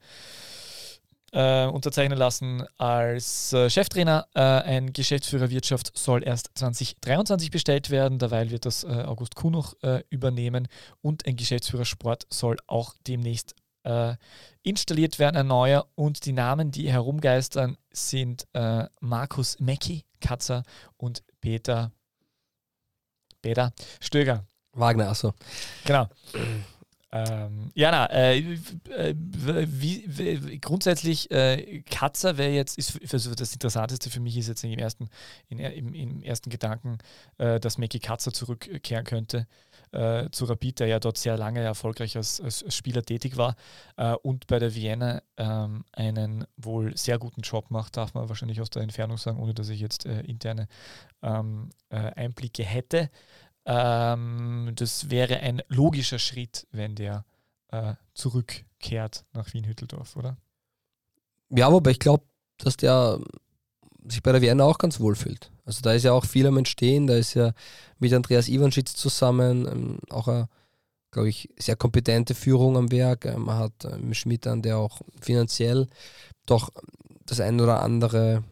äh, unterzeichnen lassen als äh, Cheftrainer. Äh, ein Geschäftsführer Wirtschaft soll erst 2023 bestellt werden, derweil wird das äh, August Kuh noch äh, übernehmen und ein Geschäftsführer Sport soll auch demnächst äh, installiert werden, ein neuer. Und die Namen, die herumgeistern, sind Markus Mecki, Katzer und Peter, Peter Stöger. Wagner, achso. Genau. Ähm, ja, na, äh, äh, wie, wie, grundsätzlich, äh, Katzer wäre jetzt, ist also das Interessanteste für mich ist jetzt im ersten, in, im, im ersten Gedanken, äh, dass Mackie Katzer zurückkehren könnte äh, zu Rapid, der ja dort sehr lange erfolgreich als, als Spieler tätig war äh, und bei der Vienna ähm, einen wohl sehr guten Job macht, darf man wahrscheinlich aus der Entfernung sagen, ohne dass ich jetzt äh, interne ähm, äh, Einblicke hätte. Ähm, das wäre ein logischer Schritt, wenn der äh, zurückkehrt nach Wien-Hütteldorf, oder? Ja, wobei ich glaube, dass der sich bei der Vienna auch ganz wohl fühlt. Also da ist ja auch viel am Entstehen, da ist ja mit Andreas Ivanschitz zusammen ähm, auch eine, glaube ich, sehr kompetente Führung am Werk. Ähm, man hat ähm, Schmidt an, der auch finanziell doch das ein oder andere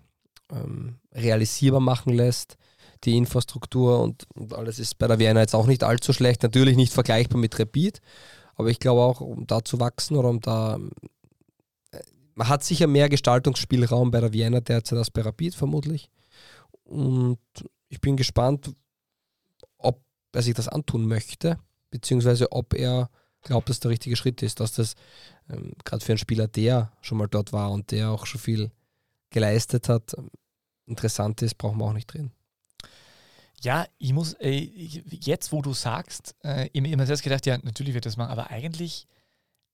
ähm, realisierbar machen lässt. Die Infrastruktur und, und alles ist bei der Vienna jetzt auch nicht allzu schlecht. Natürlich nicht vergleichbar mit Rapid, aber ich glaube auch, um da zu wachsen oder um da man hat sicher mehr Gestaltungsspielraum bei der Vienna derzeit als bei Rapid vermutlich. Und ich bin gespannt, ob er sich das antun möchte, beziehungsweise ob er glaubt, dass der richtige Schritt ist, dass das ähm, gerade für einen Spieler, der schon mal dort war und der auch schon viel geleistet hat, ähm, interessant ist, brauchen wir auch nicht drin. Ja, ich muss, äh, jetzt wo du sagst, äh, ich, ich habe selbst gedacht, ja, natürlich wird das machen, aber eigentlich,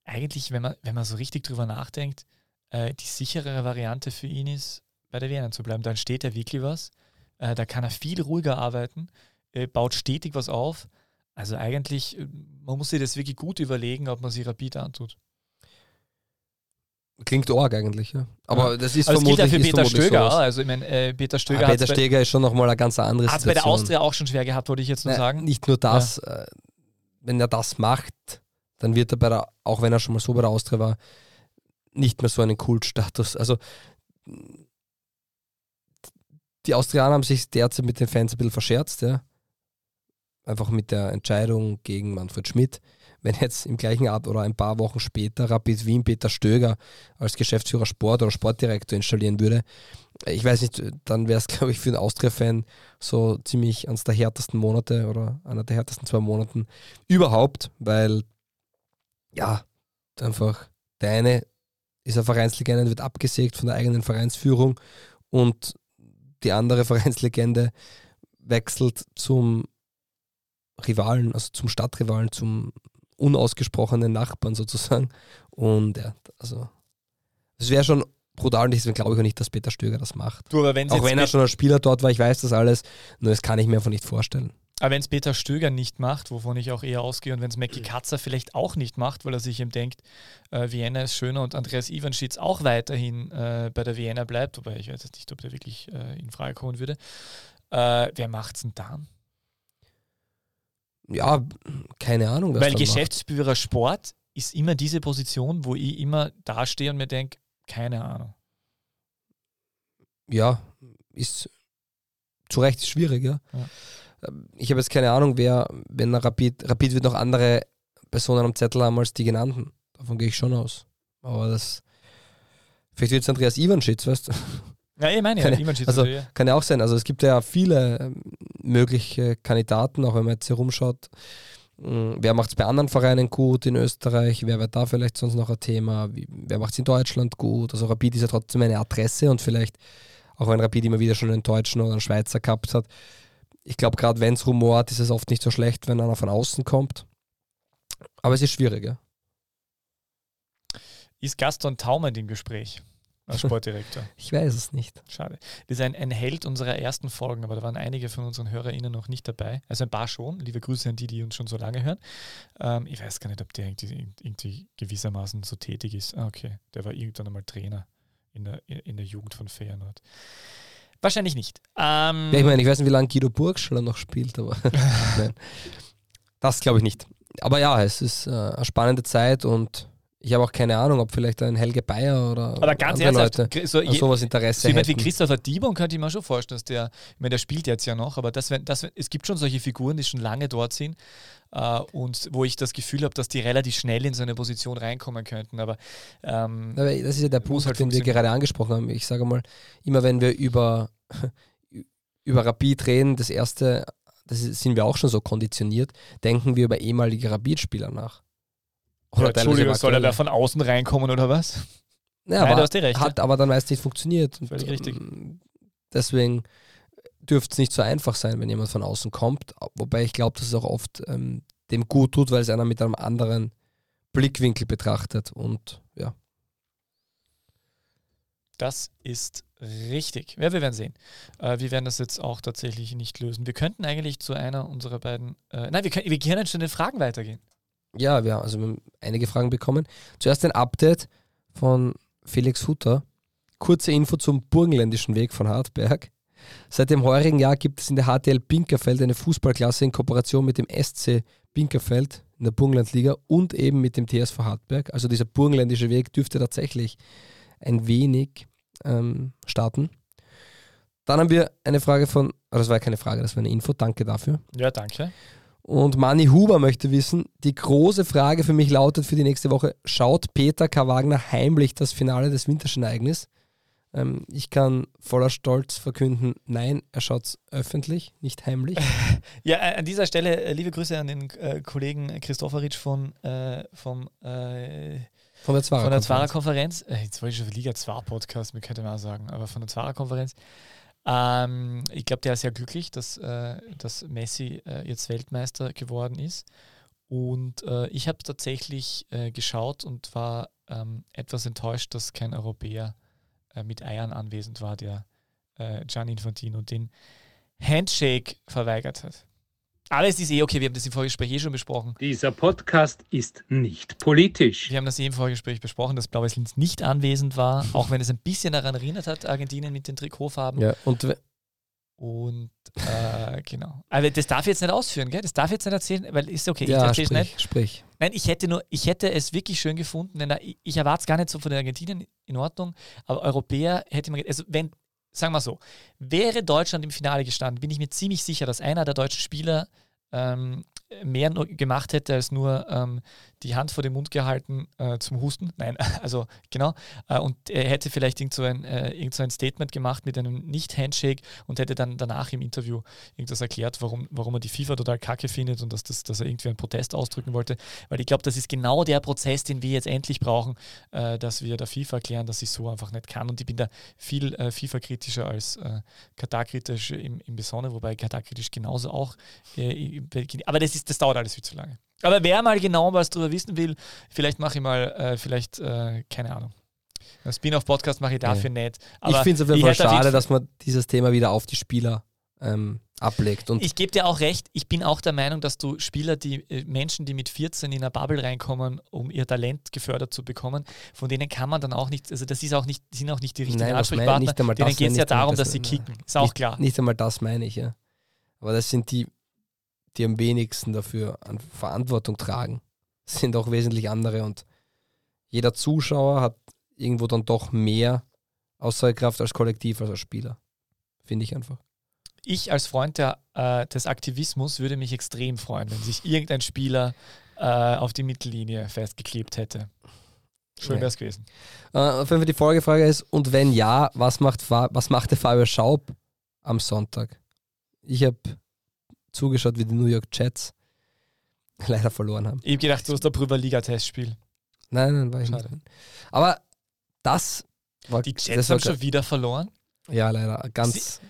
eigentlich, wenn man, wenn man so richtig drüber nachdenkt, äh, die sicherere Variante für ihn ist, bei der Vienna zu bleiben. Dann steht er wirklich was, äh, da kann er viel ruhiger arbeiten, äh, baut stetig was auf. Also eigentlich, äh, man muss sich das wirklich gut überlegen, ob man sich Rapid antut. Klingt arg eigentlich, ja. Aber das ist es gilt ja vermutlich, für ist Peter Stöger sowas. Also, ich meine, äh, Peter Stöger Ah, hat Peter Steger ist schon nochmal eine ganz andere es bei der. Austria auch schon schwer gehabt, wollte ich jetzt nur Nein, sagen. Nicht nur das, äh, wenn er das macht, dann wird er bei der, auch wenn er schon mal so bei der Austria war, nicht mehr so einen Kultstatus. Also die Austrianer haben sich derzeit mit den Fans ein bisschen verscherzt, ja. Einfach mit der Entscheidung gegen Manfred Schmidt. Wenn jetzt im gleichen Abend oder ein paar Wochen später Rapid Wien Peter Stöger als Geschäftsführer Sport oder Sportdirektor installieren würde, ich weiß nicht, dann wäre es, glaube ich, für einen Austria-Fan so ziemlich eines der härtesten Monate oder einer der härtesten zwei Monaten überhaupt, weil ja, einfach der eine ist ein Vereinslegende wird abgesägt von der eigenen Vereinsführung und die andere Vereinslegende wechselt zum Rivalen, also zum Stadtrivalen, zum unausgesprochenen Nachbarn sozusagen. Und ja, also es wäre schon brutal und deswegen glaube ich auch nicht, dass Peter Stöger das macht. Du, Auch wenn er schon als Spieler dort war, ich weiß das alles, nur das kann ich mir einfach nicht vorstellen. Aber wenn es Peter Stöger nicht macht, wovon ich auch eher ausgehe, und wenn es Mackie Katzer vielleicht auch nicht macht, weil er sich eben denkt, äh, Vienna ist schöner und Andreas Ivanschitz auch weiterhin äh, bei der Vienna bleibt, wobei ich weiß jetzt nicht, ob der wirklich äh, in Frage kommen würde, äh, wer macht's denn dann? Ja, keine Ahnung. weil der macht. Geschäftsführer Sport ist immer diese Position, wo ich immer dastehe und mir denke, keine Ahnung. ja, ist zu Recht schwierig, ja. Ja. Ähm, Ich habe jetzt keine Ahnung, wer, wenn er Rapid, Rapid wird noch andere Personen am Zettel haben als die genannten. Davon gehe ich schon aus. Aber das, vielleicht wird es Andreas Ivanschitz, weißt du? Ja, ich meine, ja, Ivanschitz also- ja. Kann ja auch sein. Also es gibt ja viele ähm, mögliche Kandidaten, auch wenn man jetzt hier rumschaut. Mm, Wer macht es bei anderen Vereinen gut in Österreich? Wer wird da vielleicht sonst noch ein Thema? Wer macht es in Deutschland gut? Also Rapid ist ja trotzdem eine Adresse und vielleicht, auch wenn Rapid immer wieder schon einen Deutschen oder einen Schweizer gehabt hat, ich glaube, gerade wenn es rumort, ist es oft nicht so schlecht, wenn einer von außen kommt. Aber es ist schwierig, ja. Ist Gaston Taumann im Gespräch als Sportdirektor? Ich weiß es nicht. Schade. Das ist ein, ein Held unserer ersten Folgen, aber da waren einige von unseren HörerInnen noch nicht dabei. Also ein paar schon. Liebe Grüße an die, die uns schon so lange hören. Ähm, ich weiß gar nicht, ob der irgendwie, irgendwie gewissermaßen so tätig ist. Ah, okay. Der war irgendwann einmal Trainer in der, in der Jugend von Feyenoord. Wahrscheinlich nicht. Ähm, Ja, ich meine, ich weiß nicht, wie lange Guido Burgstaller noch spielt, aber. Das glaube ich nicht. Aber ja, es ist äh, eine spannende Zeit und ich habe auch keine Ahnung, ob vielleicht ein Helge Bayer oder aber ganz andere ernsthaft, Leute so, an sowas so Interesse jemand wie hätten. Christopher Dibon könnte ich mir schon vorstellen, dass der, ich meine, der spielt jetzt ja noch, aber das, das, es gibt schon solche Figuren, die schon lange dort sind äh, und wo ich das Gefühl habe, dass die relativ schnell in so eine Position reinkommen könnten. Aber ähm, Aber das ist ja der Punkt, halt den wir gerade angesprochen haben. Ich sage mal, immer wenn wir über, über Rapid reden, das erste, das sind wir auch schon so konditioniert, denken wir über ehemalige Rapid-Spieler nach. Teilweise Entschuldigung, soll er da von außen reinkommen oder was? Ja, Nein, aber du hast dir recht. hat aber dann meist nicht funktioniert. Und, richtig. ähm, Deswegen dürfte es nicht so einfach sein, wenn jemand von außen kommt. Wobei ich glaube, dass es auch oft ähm, dem gut tut, weil es einer mit einem anderen Blickwinkel betrachtet. Und ja, Das ist richtig. Ja, wir werden sehen. Äh, wir werden das jetzt auch tatsächlich nicht lösen. Wir könnten eigentlich zu einer unserer beiden. Äh, nein, wir können, wir können schon den Fragen weitergehen. Ja, wir, also wir haben einige Fragen bekommen. Zuerst ein Update von Felix Hutter. Kurze Info zum burgenländischen Weg von Hartberg. Seit dem heurigen Jahr gibt es in der HTL Binkerfeld eine Fußballklasse in Kooperation mit dem SC Binkerfeld in der Burgenlandliga und eben mit dem TSV Hartberg. Also dieser burgenländische Weg dürfte tatsächlich ein wenig ähm, starten. Dann haben wir eine Frage von, oh, das war keine Frage, das war eine Info, danke dafür. Ja, danke. Und Manni Huber möchte wissen, die große Frage für mich lautet für die nächste Woche, schaut Peter K. Wagner heimlich das Finale des Winterschen Ereignis? Ähm, ich kann voller Stolz verkünden, nein, er schaut es öffentlich, nicht heimlich. Ja, äh, an dieser Stelle äh, liebe Grüße an den äh, Kollegen Christopheritsch von, äh, vom, äh, Von der Zwarer-Konferenz. Äh, jetzt wollte ich schon Liga 2 Podcast, mir könnte man auch sagen, aber von der Zwarer-Konferenz. Ähm, ich glaube, der ist ja glücklich, dass, äh, dass Messi äh, jetzt Weltmeister geworden ist. Und äh, ich habe tatsächlich äh, geschaut und war ähm, etwas enttäuscht, dass kein Europäer äh, mit Eiern anwesend war, der äh, Gian Infantino den Handshake verweigert hat. Alles ist eh okay, wir haben das im Vorgespräch eh schon besprochen. Dieser Podcast ist nicht politisch. Wir haben das eh im Vorgespräch besprochen, dass Blaues Linz nicht anwesend war, auch wenn es ein bisschen daran erinnert hat, Argentinien mit den Trikotfarben. Ja, und Und äh, genau. Aber das darf ich jetzt nicht ausführen, gell? Das darf ich jetzt nicht erzählen, weil ist okay, ich ja, erzähle es nicht. sprich. Nein, ich hätte nur, ich hätte es wirklich schön gefunden, denn da, ich, ich erwarte es gar nicht so von den Argentinien in Ordnung, aber Europäer hätte man, also wenn, sagen wir so, wäre Deutschland im Finale gestanden, bin ich mir ziemlich sicher, dass einer der deutschen Spieler ähm, mehr gemacht hätte, als nur ähm, die Hand vor den Mund gehalten äh, zum Husten. Nein, also genau. Äh, und er hätte vielleicht irgend so, ein, äh, irgend so ein Statement gemacht mit einem Nicht-Handshake und hätte dann danach im Interview irgendwas erklärt, warum, warum er die FIFA total kacke findet und dass, das, dass er irgendwie einen Protest ausdrücken wollte. Weil ich glaube, das ist genau der Prozess, den wir jetzt endlich brauchen, äh, dass wir der FIFA erklären, dass sie so einfach nicht kann. Und ich bin da viel äh, FIFA-kritischer als äh, Katar-kritisch im, im Besonderen, wobei Katar-kritisch genauso auch. Aber das, ist, das dauert alles viel zu lange. Aber wer mal genau was darüber wissen will, vielleicht mache ich mal, äh, vielleicht, äh, keine Ahnung. Ein Spin-off-Podcast mache ich dafür Ja. nicht. Ich finde es auf jeden Fall schade, dass man dieses Thema wieder auf die Spieler ähm, ablegt. Und Ich gebe dir auch recht, ich bin auch der Meinung, dass du Spieler, die äh, Menschen, die mit 14 in eine Bubble reinkommen, um ihr Talent gefördert zu bekommen, von denen kann man dann auch nicht, also das ist auch nicht, sind auch nicht die richtigen Nein, Ansprechpartner, nicht einmal denen geht es ja darum, das, dass sie kicken. Ist auch nicht, klar. Nicht einmal das meine ich, ja. Aber das sind die, die am wenigsten dafür an Verantwortung tragen. Sind auch wesentlich andere und jeder Zuschauer hat irgendwo dann doch mehr Aussagekraft als Kollektiv, als als Spieler. Finde ich einfach. Ich als Freund der, äh, des Aktivismus würde mich extrem freuen, wenn sich irgendein Spieler äh, auf die Mittellinie festgeklebt hätte. Schön wäre es gewesen. Äh, auf jeden Fall die Folgefrage ist, und wenn ja, was, macht, was machte Fabio Schaub am Sonntag? Ich habe zugeschaut, wie die New York Jets leider verloren haben. Ich habe gedacht, du hast ein Prüfer-Liga-Testspiel. Nein, nein, war ich Schade. nicht. Aber das war, Die das Jets haben schon wieder verloren. Ja, leider. Ganz,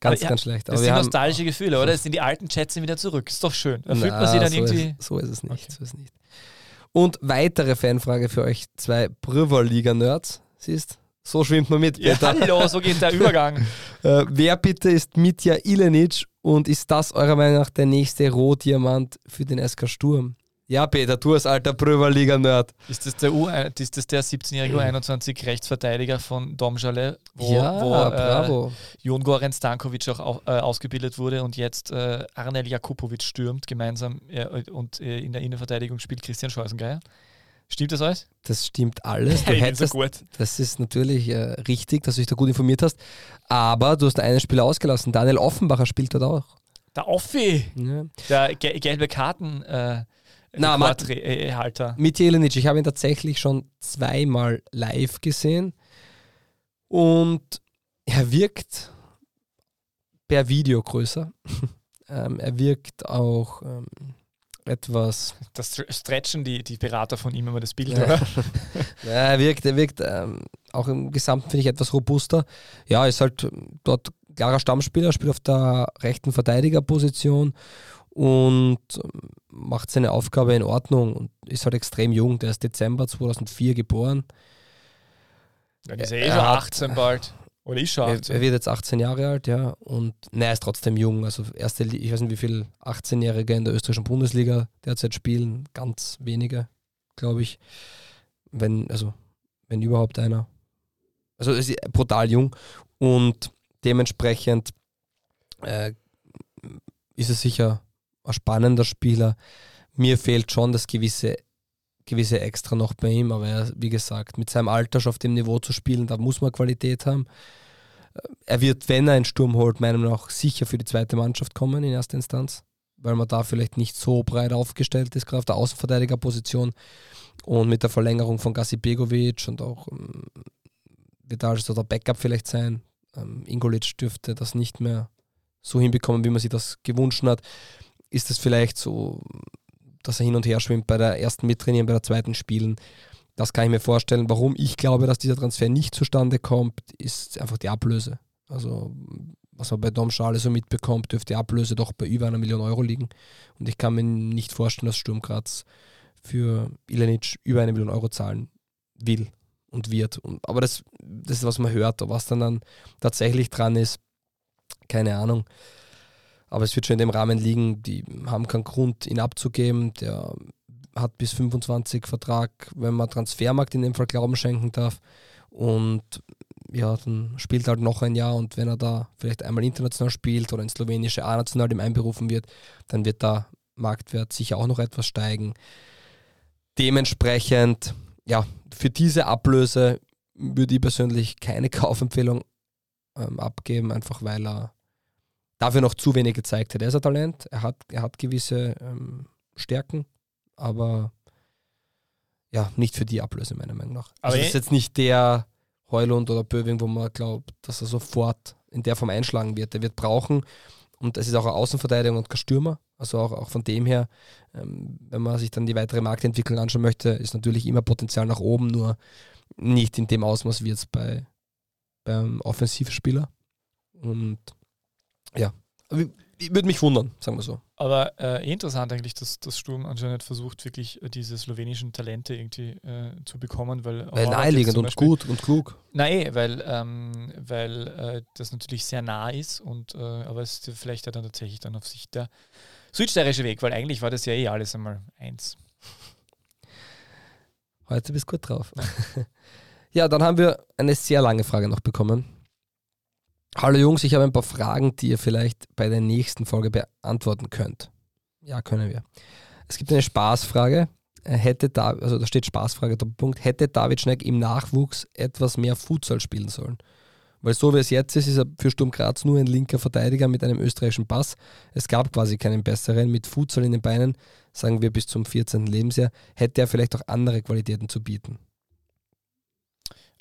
ganz, Aber ja, ganz schlecht. Das Aber sind wir haben, nostalgische Gefühle, oder? Es sind die alten Jets wieder zurück. Ist doch schön. Da fühlt man sich Na, dann so irgendwie. Ist, so ist es nicht. Okay. So ist es nicht. Und weitere Fanfrage für euch zwei Prüver-Liga-Nerds. Siehst, so schwimmt man mit, Ja, Peter. hallo, so geht der Übergang. Äh, wer bitte ist Mitja Ilenic und ist das eurer Meinung nach der nächste Rohdiamant für den SK Sturm? Ja, Peter, du als alter Prüver-Liga-Nerd. Ist das der, U ist das der 17-jährige U21 Rechtsverteidiger von Domschale, wo, ja, wo äh, bravo. Jon Goran Stankovic auch au- äh, ausgebildet wurde und jetzt äh, Arnel Jakupovic stürmt gemeinsam äh, und äh, in der Innenverteidigung spielt Christian Scheusengeier. Stimmt das alles? Das stimmt alles. Du bin hättest, so. Das ist natürlich äh, richtig, dass du dich da gut informiert hast. Aber du hast einen Spieler ausgelassen. Daniel Offenbacher spielt dort auch. Der Offi, Ja. der ge gelbe Karten äh, Na, äh, Halter. Mit Jelenic, ich habe ihn tatsächlich schon zweimal live gesehen. Und er wirkt per Video größer. ähm, er wirkt auch ähm, etwas. Das stre- stretchen die, die Berater von ihm immer das Bild, Ja. oder? Ja, er wirkt, er wirkt ähm, auch im Gesamten, finde ich, etwas robuster. Ja, ist halt dort klarer Stammspieler, spielt auf der rechten Verteidigerposition und ähm, macht seine Aufgabe in Ordnung und ist halt extrem jung. Der ist Dezember 2004 geboren. Dann ist eh schon hat- 18 bald. Oder ist schon Er, 18. er wird jetzt 18 Jahre alt, ja. Und ne, er ist trotzdem jung. Also erste, ich weiß nicht, wie viele 18-Jährige in der österreichischen Bundesliga derzeit spielen. Ganz wenige, glaube ich. Wenn, also, wenn überhaupt einer. Also er ist brutal jung und dementsprechend äh, ist es sicher ein spannender Spieler. Mir fehlt schon das gewisse, gewisse Extra noch bei ihm, aber er, wie gesagt, mit seinem Alter schon auf dem Niveau zu spielen, da muss man Qualität haben. Äh, Er wird, wenn er einen Sturm holt, meiner Meinung nach sicher für die zweite Mannschaft kommen in erster Instanz, weil man da vielleicht nicht so breit aufgestellt ist, gerade auf der Außenverteidigerposition. Und mit der Verlängerung von Gasi Begovic und auch ähm, wird da also der Backup vielleicht sein. Ähm, Ingolic dürfte das nicht mehr so hinbekommen, wie man sich das gewünscht hat. Ist es vielleicht so, dass er hin und her schwimmt bei der ersten Mittrainieren, bei der zweiten Spielen? Das kann ich mir vorstellen. Warum ich glaube, dass dieser Transfer nicht zustande kommt, ist einfach die Ablöse. Also, was man bei Dom Schale so mitbekommt, dürfte die Ablöse doch bei über einer Million Euro liegen. Und ich kann mir nicht vorstellen, dass Sturm Graz für Ilenic über eine Million Euro zahlen will und wird. Und, aber das, das ist, was man hört. Was dann, dann tatsächlich dran ist, keine Ahnung. Aber es wird schon in dem Rahmen liegen, die haben keinen Grund, ihn abzugeben. Der hat bis 25 Vertrag, wenn man Transfermarkt in dem Fall Glauben schenken darf. Und ja, dann spielt halt noch ein Jahr und wenn er da vielleicht einmal international spielt oder ins slowenische A-National ihm einberufen wird, dann wird da Marktwert sicher auch noch etwas steigen. Dementsprechend, ja, für diese Ablöse würde ich persönlich keine Kaufempfehlung ähm, abgeben, einfach weil er dafür noch zu wenig gezeigt hat. Er ist ein Talent, er hat, er hat gewisse ähm, Stärken, aber ja, nicht für die Ablöse, meiner Meinung nach. Aber also das ist jetzt nicht der Heulund oder Böwing, wo man glaubt, dass er sofort in der Form einschlagen wird. Er wird brauchen, und es ist auch eine Außenverteidigung und kein Stürmer. Also auch, auch von dem her, ähm, wenn man sich dann die weitere Marktentwicklung anschauen möchte, ist natürlich immer Potenzial nach oben, nur nicht in dem Ausmaß wie jetzt bei beim Offensivspieler. Und ja, würde mich wundern, sagen wir so. Aber äh, interessant eigentlich, dass das Sturm anscheinend versucht, wirklich äh, diese slowenischen Talente irgendwie äh, zu bekommen, weil Weil naheliegend und Beispiel- gut und klug. Nein, weil, ähm, weil äh, das natürlich sehr nah ist und äh, aber es ist vielleicht dann tatsächlich dann auf sich der südsteirische Weg, weil eigentlich war das ja eh alles einmal eins. Heute bist du gut drauf. ja, dann haben wir eine sehr lange Frage noch bekommen. Hallo Jungs, ich habe ein paar Fragen, die ihr vielleicht bei der nächsten Folge beantworten könnt. Ja, können wir. Es gibt eine Spaßfrage. Äh, Hätte da, also da steht Spaßfrage, Doppelpunkt. Hätte David Schneck im Nachwuchs etwas mehr Futsal spielen sollen? Weil so wie es jetzt ist, ist er für Sturm Graz nur ein linker Verteidiger mit einem österreichischen Pass. Es gab quasi keinen besseren. Mit Futsal in den Beinen, sagen wir bis zum 14. Lebensjahr, hätte er vielleicht auch andere Qualitäten zu bieten.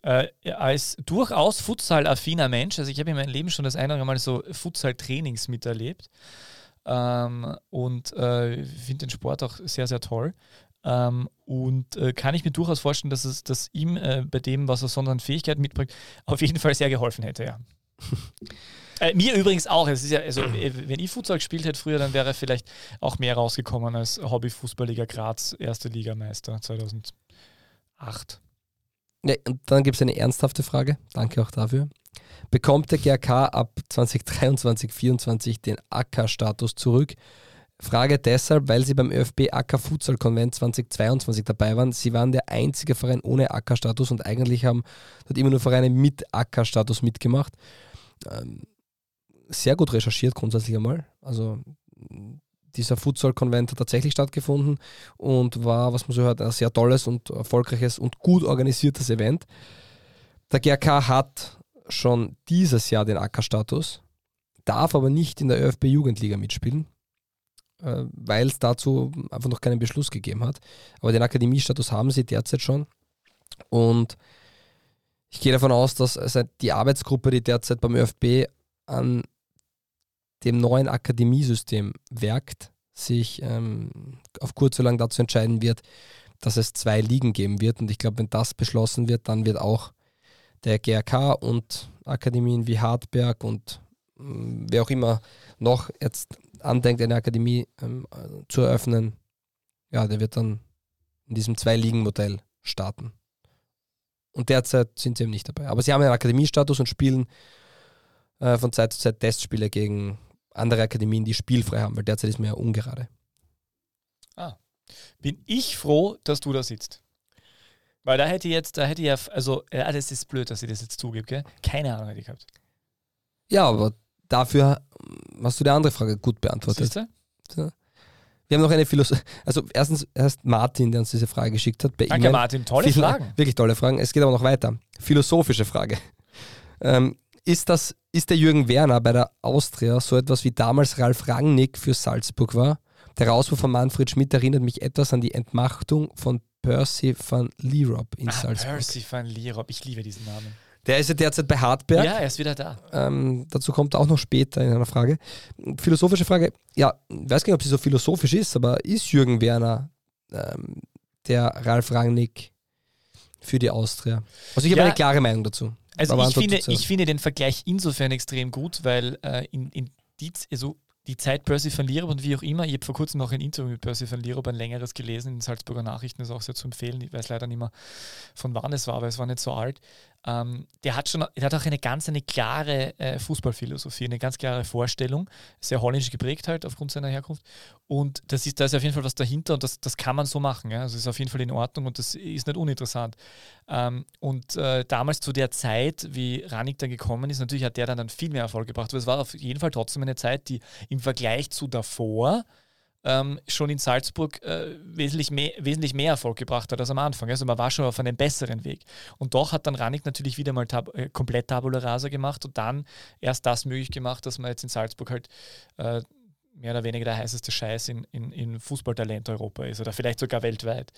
Äh, als durchaus Futsal-affiner Mensch, also ich habe in meinem Leben schon das eine oder andere Mal so Futsal-Trainings miterlebt ähm, und äh, finde den Sport auch sehr, sehr toll. Ähm, und äh, kann ich mir durchaus vorstellen, dass es dass ihm äh, bei dem, was er sonst an Fähigkeiten mitbringt, auf jeden Fall sehr geholfen hätte, ja. äh, mir übrigens auch. Es ist ja, also, äh, wenn ich Futsal gespielt hätte früher, dann wäre er vielleicht auch mehr rausgekommen als Hobby-Fußballliga Graz, erste Ligameister 2008. Ja, und dann gibt es eine ernsthafte Frage. Danke auch dafür. Bekommt der GRK ab 2023, 2024 den AK-Status zurück? Frage deshalb, weil sie beim ÖFB AK Futsal Konvent 2022 dabei waren. Sie waren der einzige Verein ohne AK-Status und eigentlich haben dort immer nur Vereine mit AK-Status mitgemacht. Ähm, sehr gut recherchiert grundsätzlich einmal. Also dieser Futsal-Konvent hat tatsächlich stattgefunden und war, was man so hört, ein sehr tolles und erfolgreiches und gut organisiertes Event. Der GRK hat schon dieses Jahr den AK-Status, darf aber nicht in der ÖFB-Jugendliga mitspielen, äh, weil es dazu einfach noch keinen Beschluss gegeben hat. Aber den Akademiestatus haben sie derzeit schon. Und ich gehe davon aus, dass also die Arbeitsgruppe, die derzeit beim ÖFB an dem neuen Akademiesystem werkt, sich ähm, auf kurz oder lang dazu entscheiden wird, dass es zwei Ligen geben wird. Und ich glaube, wenn das beschlossen wird, dann wird auch der GRK und Akademien wie Hartberg und ähm, wer auch immer noch jetzt andenkt, eine Akademie ähm, äh, zu eröffnen, ja, der wird dann in diesem Zwei-Ligen-Modell starten. Und derzeit sind sie eben nicht dabei. Aber sie haben einen Akademiestatus und spielen äh, von Zeit zu Zeit Testspiele gegen andere Akademien, die spielfrei haben, weil derzeit ist mir ja ungerade. bin ich froh, dass du da sitzt. Weil da hätte ich jetzt, da hätte ich ja, also, ja, das ist blöd, dass ich das jetzt zugebe, gell? Keine Ahnung hätte ich gehabt. Ja, aber dafür hast du die andere Frage gut beantwortet. Siehst du? Wir haben noch eine Philosophie. Also erstens erst Martin, der uns diese Frage geschickt hat. Danke, E-Mail. Martin. Tolle Fragen. Wirklich tolle Fragen. Es geht aber noch weiter. Philosophische Frage. Ähm, ist, das, ist der Jürgen Werner bei der Austria so etwas wie damals Ralf Rangnick für Salzburg war? Der Rauswurf von Manfred Schmidt erinnert mich etwas an die Entmachtung von Percy van Lierop in Ah, Salzburg. Percy van Lierop. Ich liebe diesen Namen. Der ist ja derzeit bei Hartberg. Ja, er ist wieder da. Ähm, dazu kommt auch noch später in einer Frage. Philosophische Frage, ja, ich weiß gar nicht, ob sie so philosophisch ist, aber ist Jürgen Werner ähm, der Ralf Rangnick für die Austria? Also ich habe Ja. eine klare Meinung dazu. Also ich finde, ich finde den Vergleich insofern extrem gut, weil äh, in, in die, also die Zeit Percy van Lierop und wie auch immer, ich habe vor kurzem noch ein Interview mit Percy van Lierop, ein längeres gelesen in den Salzburger Nachrichten, ist auch sehr zu empfehlen. Ich weiß leider nicht mehr, von wann es war, weil es war nicht so alt. Ähm, der hat schon, der hat auch eine ganz eine klare äh, Fußballphilosophie, eine ganz klare Vorstellung, sehr holländisch geprägt halt aufgrund seiner Herkunft. Und das ist, da ist auf jeden Fall was dahinter und das, das kann man so machen. Ja? Also ist auf jeden Fall in Ordnung und das ist nicht uninteressant. Ähm, und äh, damals zu der Zeit, wie Ranik dann gekommen ist, natürlich hat der dann, dann viel mehr Erfolg gebracht. Aber es war auf jeden Fall trotzdem eine Zeit, die im Vergleich zu davor ähm, schon in Salzburg äh, wesentlich, mehr, wesentlich mehr Erfolg gebracht hat als am Anfang. Also man war schon auf einem besseren Weg. Und doch hat dann Ranik natürlich wieder mal tab äh, komplett Tabula Rasa gemacht und dann erst das möglich gemacht, dass man jetzt in Salzburg halt äh, mehr oder weniger der heißeste Scheiß in, in, in Fußballtalent Europa ist oder vielleicht sogar weltweit.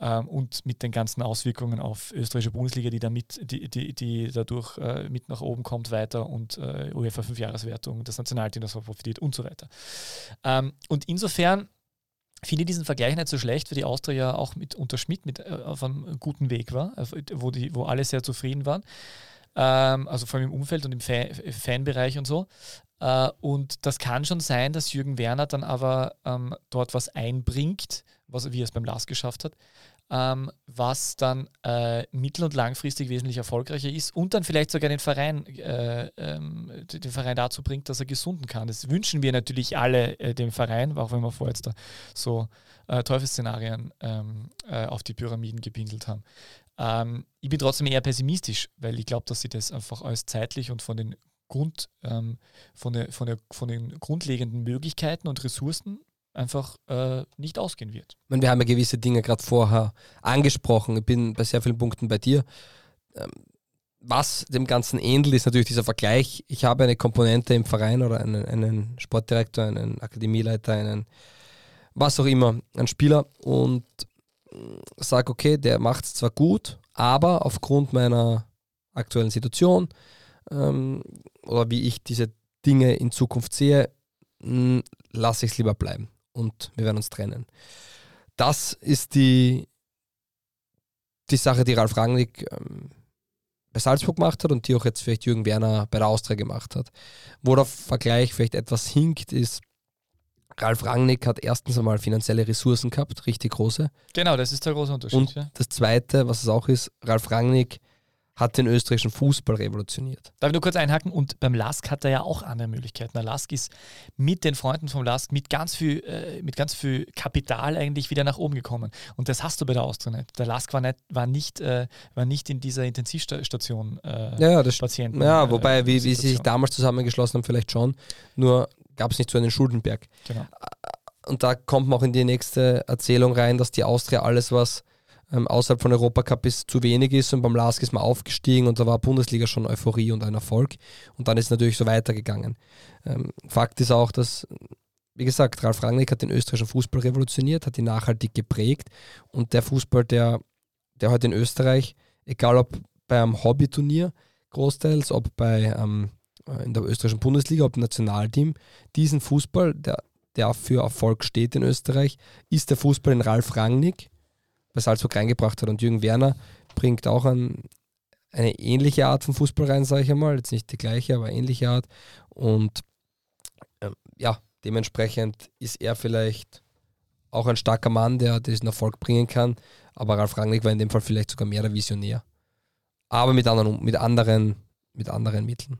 Ähm, und mit den ganzen Auswirkungen auf österreichische Bundesliga, die, da mit, die, die, die dadurch äh, mit nach oben kommt weiter und äh, UEFA 5-Jahreswertung, das Nationalteam davon profitiert und so weiter. Ähm, und insofern finde ich diesen Vergleich nicht so schlecht, weil die Austria ja auch mit unter Schmidt mit, äh, auf einem guten Weg war, wo, die, wo alle sehr zufrieden waren. Ähm, also vor allem im Umfeld und im Fan Fanbereich und so. Äh, und das kann schon sein, dass Jürgen Werner dann aber ähm, dort was einbringt, was, wie er es beim Last geschafft hat, ähm, was dann äh, mittel- und langfristig wesentlich erfolgreicher ist und dann vielleicht sogar den Verein, äh, ähm, den Verein dazu bringt, dass er gesunden kann. Das wünschen wir natürlich alle äh, dem Verein, auch wenn wir vorher jetzt da so äh, Teufelsszenarien ähm, äh, auf die Pyramiden gebindelt haben. Ähm, ich bin trotzdem eher pessimistisch, weil ich glaube, dass sie das einfach als zeitlich und von den Grund, ähm, von, der, von, der, von den grundlegenden Möglichkeiten und Ressourcen einfach äh, nicht ausgehen wird. Meine, wir haben ja gewisse Dinge gerade vorher angesprochen. Ich bin bei sehr vielen Punkten bei dir. Ähm, was dem Ganzen ähnelt, ist natürlich dieser Vergleich. Ich habe eine Komponente im Verein oder einen, einen Sportdirektor, einen Akademieleiter, einen was auch immer, einen Spieler und sage, okay, der macht es zwar gut, aber aufgrund meiner aktuellen Situation ähm, oder wie ich diese Dinge in Zukunft sehe, hm, lasse ich es lieber bleiben und wir werden uns trennen. Das ist die, die Sache, die Ralf Rangnick ähm, bei Salzburg gemacht hat und die auch jetzt vielleicht Jürgen Werner bei der Austria gemacht hat. Wo der Vergleich vielleicht etwas hinkt, ist, Ralf Rangnick hat erstens einmal finanzielle Ressourcen gehabt, richtig große. Genau, das ist der große Unterschied. Und ja. das Zweite, was es auch ist, Ralf Rangnick hat den österreichischen Fußball revolutioniert. Darf ich nur kurz einhaken? Und beim Lask hat er ja auch andere Möglichkeiten. Der Lask ist mit den Freunden vom Lask mit ganz viel, äh, mit ganz viel Kapital eigentlich wieder nach oben gekommen. Und das hast du bei der Austria nicht. Der Lask war nicht, war nicht, äh, war nicht in dieser Intensivstation äh, ja, das, Patienten. Ja, wobei, äh, wie, wie sie sich damals zusammengeschlossen haben, vielleicht schon. Nur gab es nicht so einen Schuldenberg. Genau. Und da kommt man auch in die nächste Erzählung rein, dass die Austria alles, was ähm, außerhalb von Europacup ist, zu wenig ist und beim Lask ist man aufgestiegen und da war Bundesliga schon Euphorie und ein Erfolg und dann ist es natürlich so weitergegangen. Ähm, Fakt ist auch, dass, wie gesagt, Ralf Rangnick hat den österreichischen Fußball revolutioniert, hat ihn nachhaltig geprägt und der Fußball, der, der heute in Österreich, egal ob bei einem Hobbyturnier großteils, ob bei ähm, in der österreichischen Bundesliga, ob im Nationalteam, diesen Fußball, der, der für Erfolg steht in Österreich, ist der Fußball, den Ralf Rangnick bei Salzburg reingebracht hat. Und Jürgen Werner bringt auch ein, eine ähnliche Art von Fußball rein, sage ich einmal. Jetzt nicht die gleiche, aber ähnliche Art. Und ähm, ja, dementsprechend ist er vielleicht auch ein starker Mann, der diesen Erfolg bringen kann. Aber Ralf Rangnick war in dem Fall vielleicht sogar mehr der Visionär. Aber mit anderen, mit anderen, mit anderen Mitteln.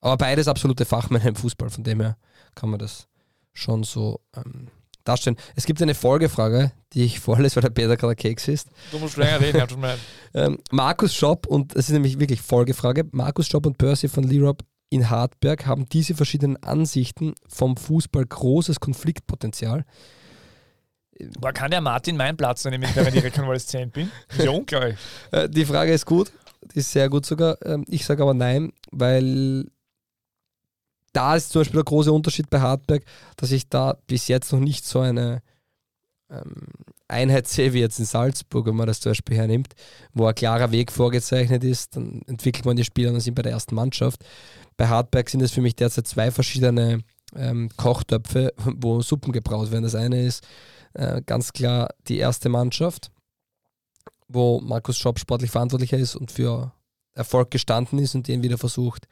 Aber beides absolute Fachmänner im Fußball, von dem her kann man das schon so ähm, darstellen. Es gibt eine Folgefrage, die ich vorlese, weil der Peter gerade Keks ist. Du musst länger reden, ja, tut mir ähm, Markus Schopp, und es ist nämlich wirklich Folgefrage, Markus Schopp und Percy von Lirop in Hartberg haben diese verschiedenen Ansichten vom Fußball großes Konfliktpotenzial. Boah, kann der Martin meinen Platz nehmen, wenn ich Rekonvaleszent bin? Das ist ja unglaublich. Äh, die Frage ist gut, die ist sehr gut sogar. Ähm, ich sage aber nein, weil da ist zum Beispiel der große Unterschied bei Hartberg, dass ich da bis jetzt noch nicht so eine ähm, Einheit sehe wie jetzt in Salzburg, wenn man das zum Beispiel hernimmt, wo ein klarer Weg vorgezeichnet ist, dann entwickelt man die Spieler und sind bei der ersten Mannschaft. Bei Hartberg sind es für mich derzeit zwei verschiedene ähm, Kochtöpfe, wo Suppen gebraut werden. Das eine ist äh, ganz klar die erste Mannschaft, wo Markus Schopp sportlich verantwortlicher ist und für Erfolg gestanden ist und den wieder versucht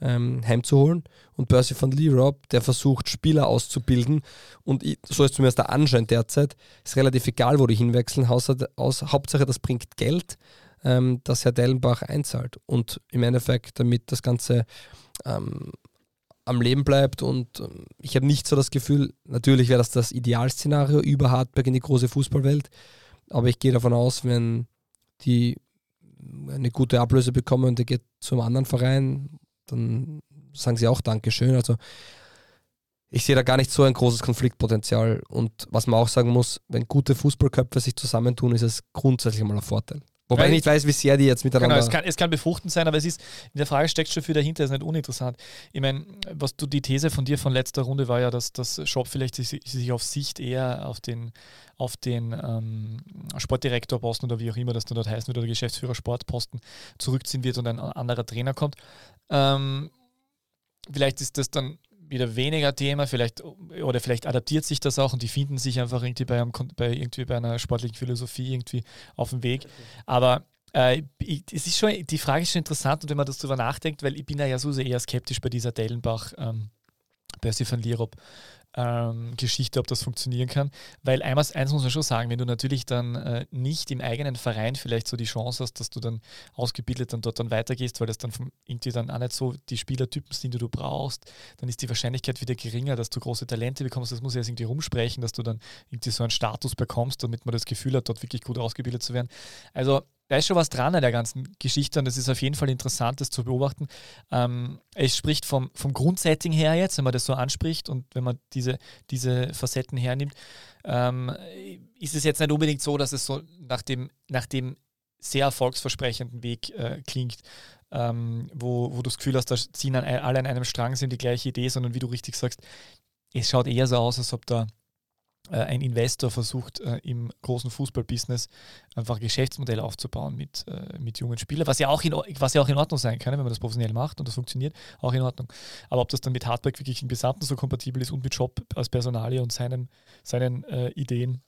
ähm, heimzuholen. Und Percy von Lee Rob, der versucht, Spieler auszubilden. Und ich, so ist zumindest der Anschein derzeit. Ist relativ egal, wo die hinwechseln. Hauptsache, das bringt Geld. ähm, dass Herr Dellenbach einzahlt und im Endeffekt damit das Ganze ähm, am Leben bleibt und ähm, ich habe nicht so das Gefühl, natürlich wäre das das Idealszenario über Hartberg in die große Fußballwelt, aber ich gehe davon aus, wenn die eine gute Ablöse bekommen und der geht zum anderen Verein, dann sagen sie auch Dankeschön. Also ich sehe da gar nicht so ein großes Konfliktpotenzial. Und was man auch sagen muss, wenn gute Fußballköpfe sich zusammentun, ist es grundsätzlich mal ein Vorteil. Wobei ja, ich nicht weiß, wie sehr die jetzt miteinander. Genau, es kann, es kann befruchtend sein, aber es ist, in der Frage steckt schon viel dahinter, ist nicht uninteressant. Ich meine, was du, die These von dir von letzter Runde war ja, dass das Shop vielleicht sich, sich auf Sicht eher auf den, auf den ähm, Sportdirektorposten oder wie auch immer das dann dort heißen wird, oder Geschäftsführer Sportposten zurückziehen wird und ein anderer Trainer kommt. Ähm, vielleicht ist das dann wieder weniger Thema, vielleicht oder vielleicht adaptiert sich das auch und die finden sich einfach irgendwie bei, einem, bei, irgendwie bei einer sportlichen Philosophie irgendwie auf dem Weg. Aber äh, es ist schon, die Frage ist schon interessant und wenn man das darüber nachdenkt, weil ich bin ja so eher skeptisch bei dieser Dellenbach, ähm, Percy van Lierop ähm, Geschichte, ob das funktionieren kann. Weil eins, eins muss man schon sagen, wenn du natürlich dann äh, nicht im eigenen Verein vielleicht so die Chance hast, dass du dann ausgebildet dann dort dann weitergehst, weil das dann vom, irgendwie dann auch nicht so die Spielertypen sind, die du brauchst, dann ist die Wahrscheinlichkeit wieder geringer, dass du große Talente bekommst. Das muss ja irgendwie rumsprechen, dass du dann irgendwie so einen Status bekommst, damit man das Gefühl hat, dort wirklich gut ausgebildet zu werden. Also da ist schon was dran an der ganzen Geschichte und es ist auf jeden Fall interessant, das zu beobachten. Ähm, es spricht vom, vom Grundsetting her jetzt, wenn man das so anspricht und wenn man diese, diese Facetten hernimmt, ähm, ist es jetzt nicht unbedingt so, dass es so nach dem, nach dem sehr erfolgsversprechenden Weg äh, klingt, ähm, wo, wo du das Gefühl hast, da ziehen alle an einem Strang, sind die gleiche Idee, sondern wie du richtig sagst, es schaut eher so aus, als ob da ein Investor versucht, äh, im großen Fußballbusiness einfach ein Geschäftsmodell aufzubauen mit, äh, mit jungen Spielern, was ja, auch in, was ja auch in Ordnung sein kann, wenn man das professionell macht und das funktioniert, auch in Ordnung. Aber ob das dann mit Hardback wirklich im Gesamten so kompatibel ist und mit Job als Personalie und seinen, seinen äh, Ideen,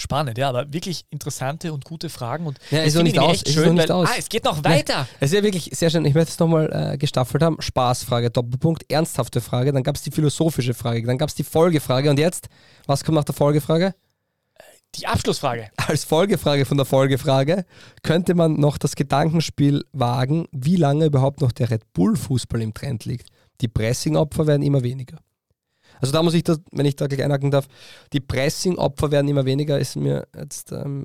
Spannend, ja, aber wirklich interessante und gute Fragen. Und ja, ist noch nicht aus. Ist schön, nicht aus. Ah, es geht noch weiter. Es ist ja wirklich sehr schön. Ich möchte es nochmal äh, gestaffelt haben. Spaßfrage, Doppelpunkt, ernsthafte Frage. Dann gab es die philosophische Frage. Dann gab es die Folgefrage. Und jetzt, was kommt nach der Folgefrage? Die Abschlussfrage. Als Folgefrage von der Folgefrage könnte man noch das Gedankenspiel wagen, wie lange überhaupt noch der Red Bull-Fußball im Trend liegt. Die Pressing-Opfer werden immer weniger. Also da muss ich, das, wenn ich da gleich einhaken darf, die Pressing-Opfer werden immer weniger, ist mir jetzt, ähm,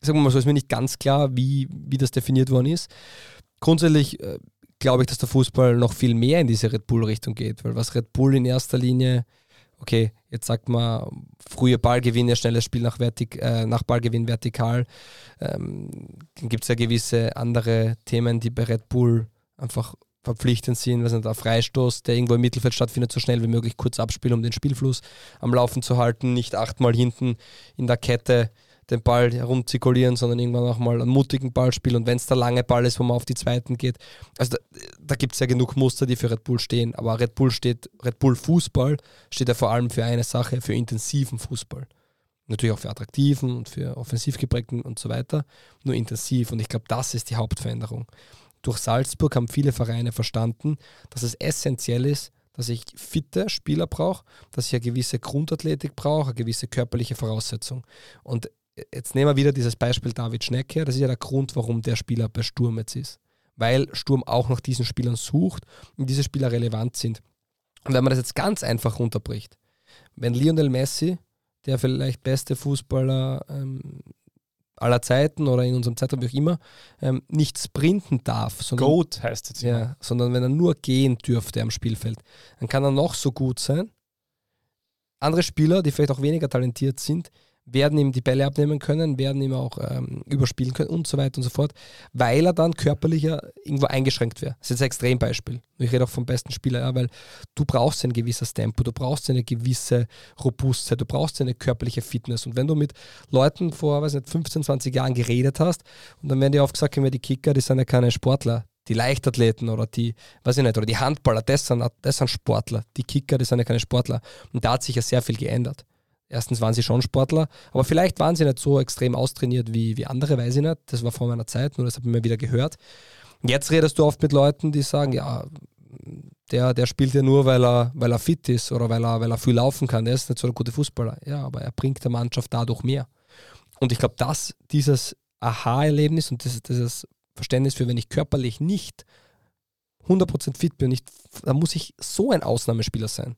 sagen wir mal so, ist mir nicht ganz klar, wie, wie das definiert worden ist. Grundsätzlich äh, glaube ich, dass der Fußball noch viel mehr in diese Red Bull-Richtung geht, weil was Red Bull in erster Linie, okay, jetzt sagt man, frühe Ballgewinne, schnelles Spiel nach, Vertik äh, nach Ballgewinn vertikal, ähm, dann gibt es ja gewisse andere Themen, die bei Red Bull einfach verpflichtend sind, was nicht, ein Freistoß, der irgendwo im Mittelfeld stattfindet, so schnell wie möglich kurz abspielen, um den Spielfluss am Laufen zu halten, nicht achtmal hinten in der Kette den Ball herumzirkulieren, sondern irgendwann auch mal einen mutigen Ball spielen und wenn es der lange Ball ist, wo man auf die zweiten geht. Also da, da gibt es ja genug Muster, die für Red Bull stehen, aber Red Bull steht, Red Bull Fußball steht ja vor allem für eine Sache, für intensiven Fußball. Natürlich auch für attraktiven und für offensiv geprägten und so weiter, nur intensiv und ich glaube, das ist die Hauptveränderung durch Salzburg haben viele Vereine verstanden, dass es essentiell ist, dass ich fitte Spieler brauche, dass ich eine gewisse Grundathletik brauche, eine gewisse körperliche Voraussetzung. Und jetzt nehmen wir wieder dieses Beispiel David Schneck her. Das ist ja der Grund, warum der Spieler bei Sturm jetzt ist. Weil Sturm auch nach diesen Spielern sucht und diese Spieler relevant sind. Und wenn man das jetzt ganz einfach runterbricht, wenn Lionel Messi, der vielleicht beste Fußballer ähm, aller Zeiten oder in unserem Zeitraum, wie auch immer, ähm, nicht sprinten darf. Sondern, Goat heißt es ja. Sondern wenn er nur gehen dürfte am Spielfeld, dann kann er noch so gut sein. Andere Spieler, die vielleicht auch weniger talentiert sind, werden ihm die Bälle abnehmen können, werden ihm auch ähm, überspielen können und so weiter und so fort, weil er dann körperlicher irgendwo eingeschränkt wäre. Das ist jetzt ein Extrembeispiel. Ich rede auch vom besten Spieler, ja, weil du brauchst ein gewisses Tempo, du brauchst eine gewisse Robustheit, du brauchst eine körperliche Fitness. Und wenn du mit Leuten vor, weiß nicht, 15, 20 Jahren geredet hast und dann werden dir oft gesagt, die Kicker, die sind ja keine Sportler, die Leichtathleten oder die, weiß ich nicht, oder die Handballer, das sind, das sind Sportler. Die Kicker, die sind ja keine Sportler. Und da hat sich ja sehr viel geändert. Erstens waren sie schon Sportler, aber vielleicht waren sie nicht so extrem austrainiert wie, wie andere, weiß ich nicht. Das war vor meiner Zeit, nur das habe ich mir wieder gehört. Jetzt redest du oft mit Leuten, die sagen, ja, der, der spielt ja nur, weil er, weil er fit ist oder weil er, weil er viel laufen kann. Der ist nicht so ein guter Fußballer. Ja, aber er bringt der Mannschaft dadurch mehr. Und ich glaube, dass dieses Aha-Erlebnis und das, dieses Verständnis für, wenn ich körperlich nicht 100% fit bin, nicht, dann muss ich so ein Ausnahmespieler sein,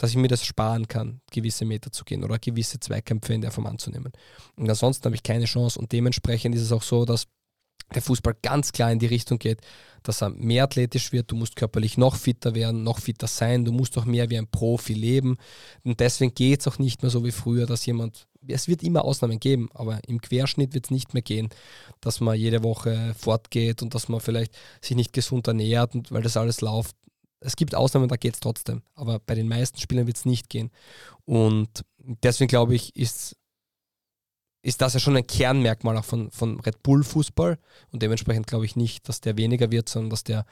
dass ich mir das sparen kann, gewisse Meter zu gehen oder gewisse Zweikämpfe in der Form anzunehmen. Und ansonsten habe ich keine Chance und dementsprechend ist es auch so, dass der Fußball ganz klar in die Richtung geht, dass er mehr athletisch wird, du musst körperlich noch fitter werden, noch fitter sein, du musst auch mehr wie ein Profi leben. Und deswegen geht es auch nicht mehr so wie früher, dass jemand, es wird immer Ausnahmen geben, aber im Querschnitt wird es nicht mehr gehen, dass man jede Woche fortgeht und dass man vielleicht sich nicht gesund ernährt, und weil das alles läuft. Es gibt Ausnahmen, da geht es trotzdem, aber bei den meisten Spielern wird es nicht gehen. Und deswegen glaube ich, ist ist das ja schon ein Kernmerkmal auch von, von Red Bull Fußball und dementsprechend glaube ich nicht, dass der weniger wird, sondern dass der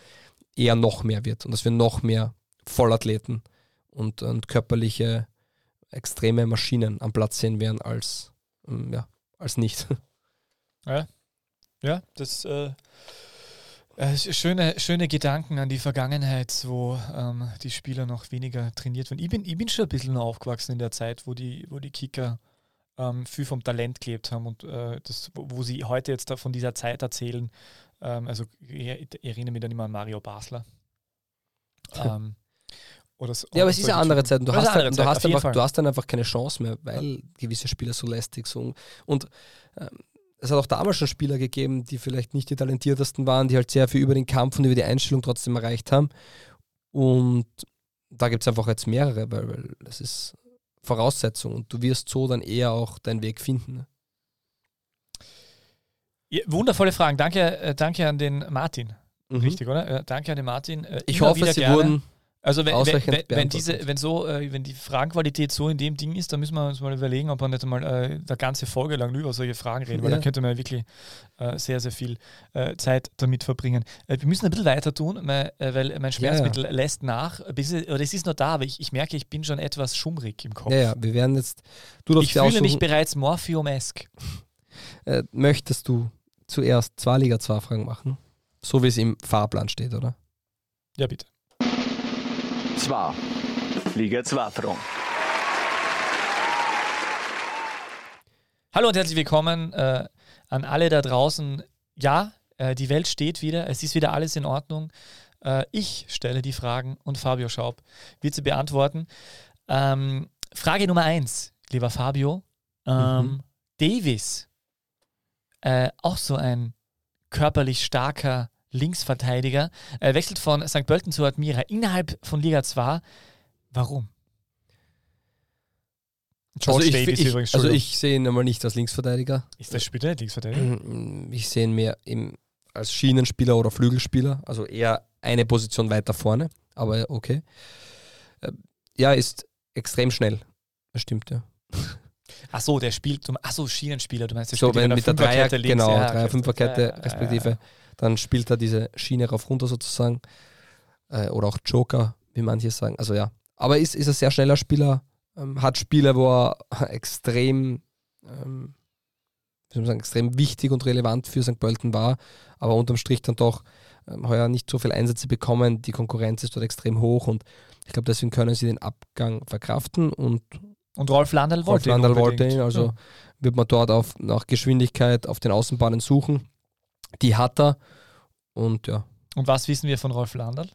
eher noch mehr wird und dass wir noch mehr Vollathleten und, und körperliche extreme Maschinen am Platz sehen werden als, ähm, ja, als nicht. Ja, ja das äh, äh, schöne, schöne Gedanken an die Vergangenheit, wo ähm, die Spieler noch weniger trainiert werden. Ich bin, ich bin schon ein bisschen aufgewachsen in der Zeit, wo die, wo die Kicker ähm, viel vom Talent gelebt haben und äh, das, wo, sie heute jetzt da von dieser Zeit erzählen. Ähm, also ich, ich, erinnere mich dann immer an Mario Basler. Ähm, so, ja, aber es ist eine andere Zeit. Du, hast, dann, du, hast einfach, du hast dann einfach keine Chance mehr, weil gewisse Spieler so lästig sind. Und ähm, es hat auch damals schon Spieler gegeben, die vielleicht nicht die talentiertesten waren, die halt sehr viel über den Kampf und über die Einstellung trotzdem erreicht haben. Und da gibt es einfach jetzt mehrere, weil, weil das ist Voraussetzung und du wirst so dann eher auch deinen Weg finden. Ne? Ja, wundervolle Fragen. Danke, äh, danke an den Martin. Mhm. Richtig, oder? Äh, danke an den Martin. Äh, ich hoffe, sie gerne. wurden also wenn, wenn, wenn, diese, wenn so, äh, wenn die Fragenqualität so in dem Ding ist, dann müssen wir uns mal überlegen, ob wir nicht einmal äh, der ganze Folge lang über solche Fragen reden, weil ja. da könnte man wirklich äh, sehr, sehr viel äh, Zeit damit verbringen. Äh, wir müssen ein bisschen weiter tun, mein, äh, weil mein Schmerzmittel ja, ja. lässt nach. Bis, oder es ist noch da, aber ich, ich merke, ich bin schon etwas schummrig im Kopf. Ja, ja, wir werden jetzt. Du ich fühle mich bereits Morphium-esk. möchtest du zuerst zwei Liga 2 Fragen machen? So wie es im Fahrplan steht, oder? Ja, bitte. 2. Liga 2 Fragen. Hallo und herzlich willkommen äh, an alle da draußen. Ja, äh, die Welt steht wieder, es ist wieder alles in Ordnung. Äh, ich stelle die Fragen und Fabio Schaub wird sie beantworten. Ähm, Frage Nummer 1, lieber Fabio. Ähm, mhm. Davis, äh, auch so ein körperlich starker Linksverteidiger, Er wechselt von St. Pölten zu Admira innerhalb von Liga 2. Warum? George also ich, Davis ich, übrigens. Also ich sehe ihn einmal nicht als Linksverteidiger. Ist das Spieler Linksverteidiger? Ich sehe ihn mehr im, als Schienenspieler oder Flügelspieler, also eher eine Position weiter vorne, aber okay. Äh, ja, ist extrem schnell. Das stimmt, ja. Ach so, der spielt zum, ach so, Schienenspieler, du meinst, der so, spielt mit der Dreier, genau, ja, Dreier, Fünferkette ja, respektive. Ja, dann spielt er diese Schiene rauf runter sozusagen. Äh, oder auch Joker, wie manche sagen. Also ja. Aber ist, ist ein sehr schneller Spieler, ähm, hat Spiele, wo er extrem, ähm, wie soll man sagen, extrem wichtig und relevant für St. Pölten war, aber unterm Strich dann doch ähm, heuer nicht so viele Einsätze bekommen. Die Konkurrenz ist dort extrem hoch und ich glaube, deswegen können sie den Abgang verkraften und und Rolf Landl wollte Rolf Landl wollte ihn, also ja. wird man dort auf, nach Geschwindigkeit auf den Außenbahnen suchen. Die hat er und ja. Und was wissen wir von Rolf Landl?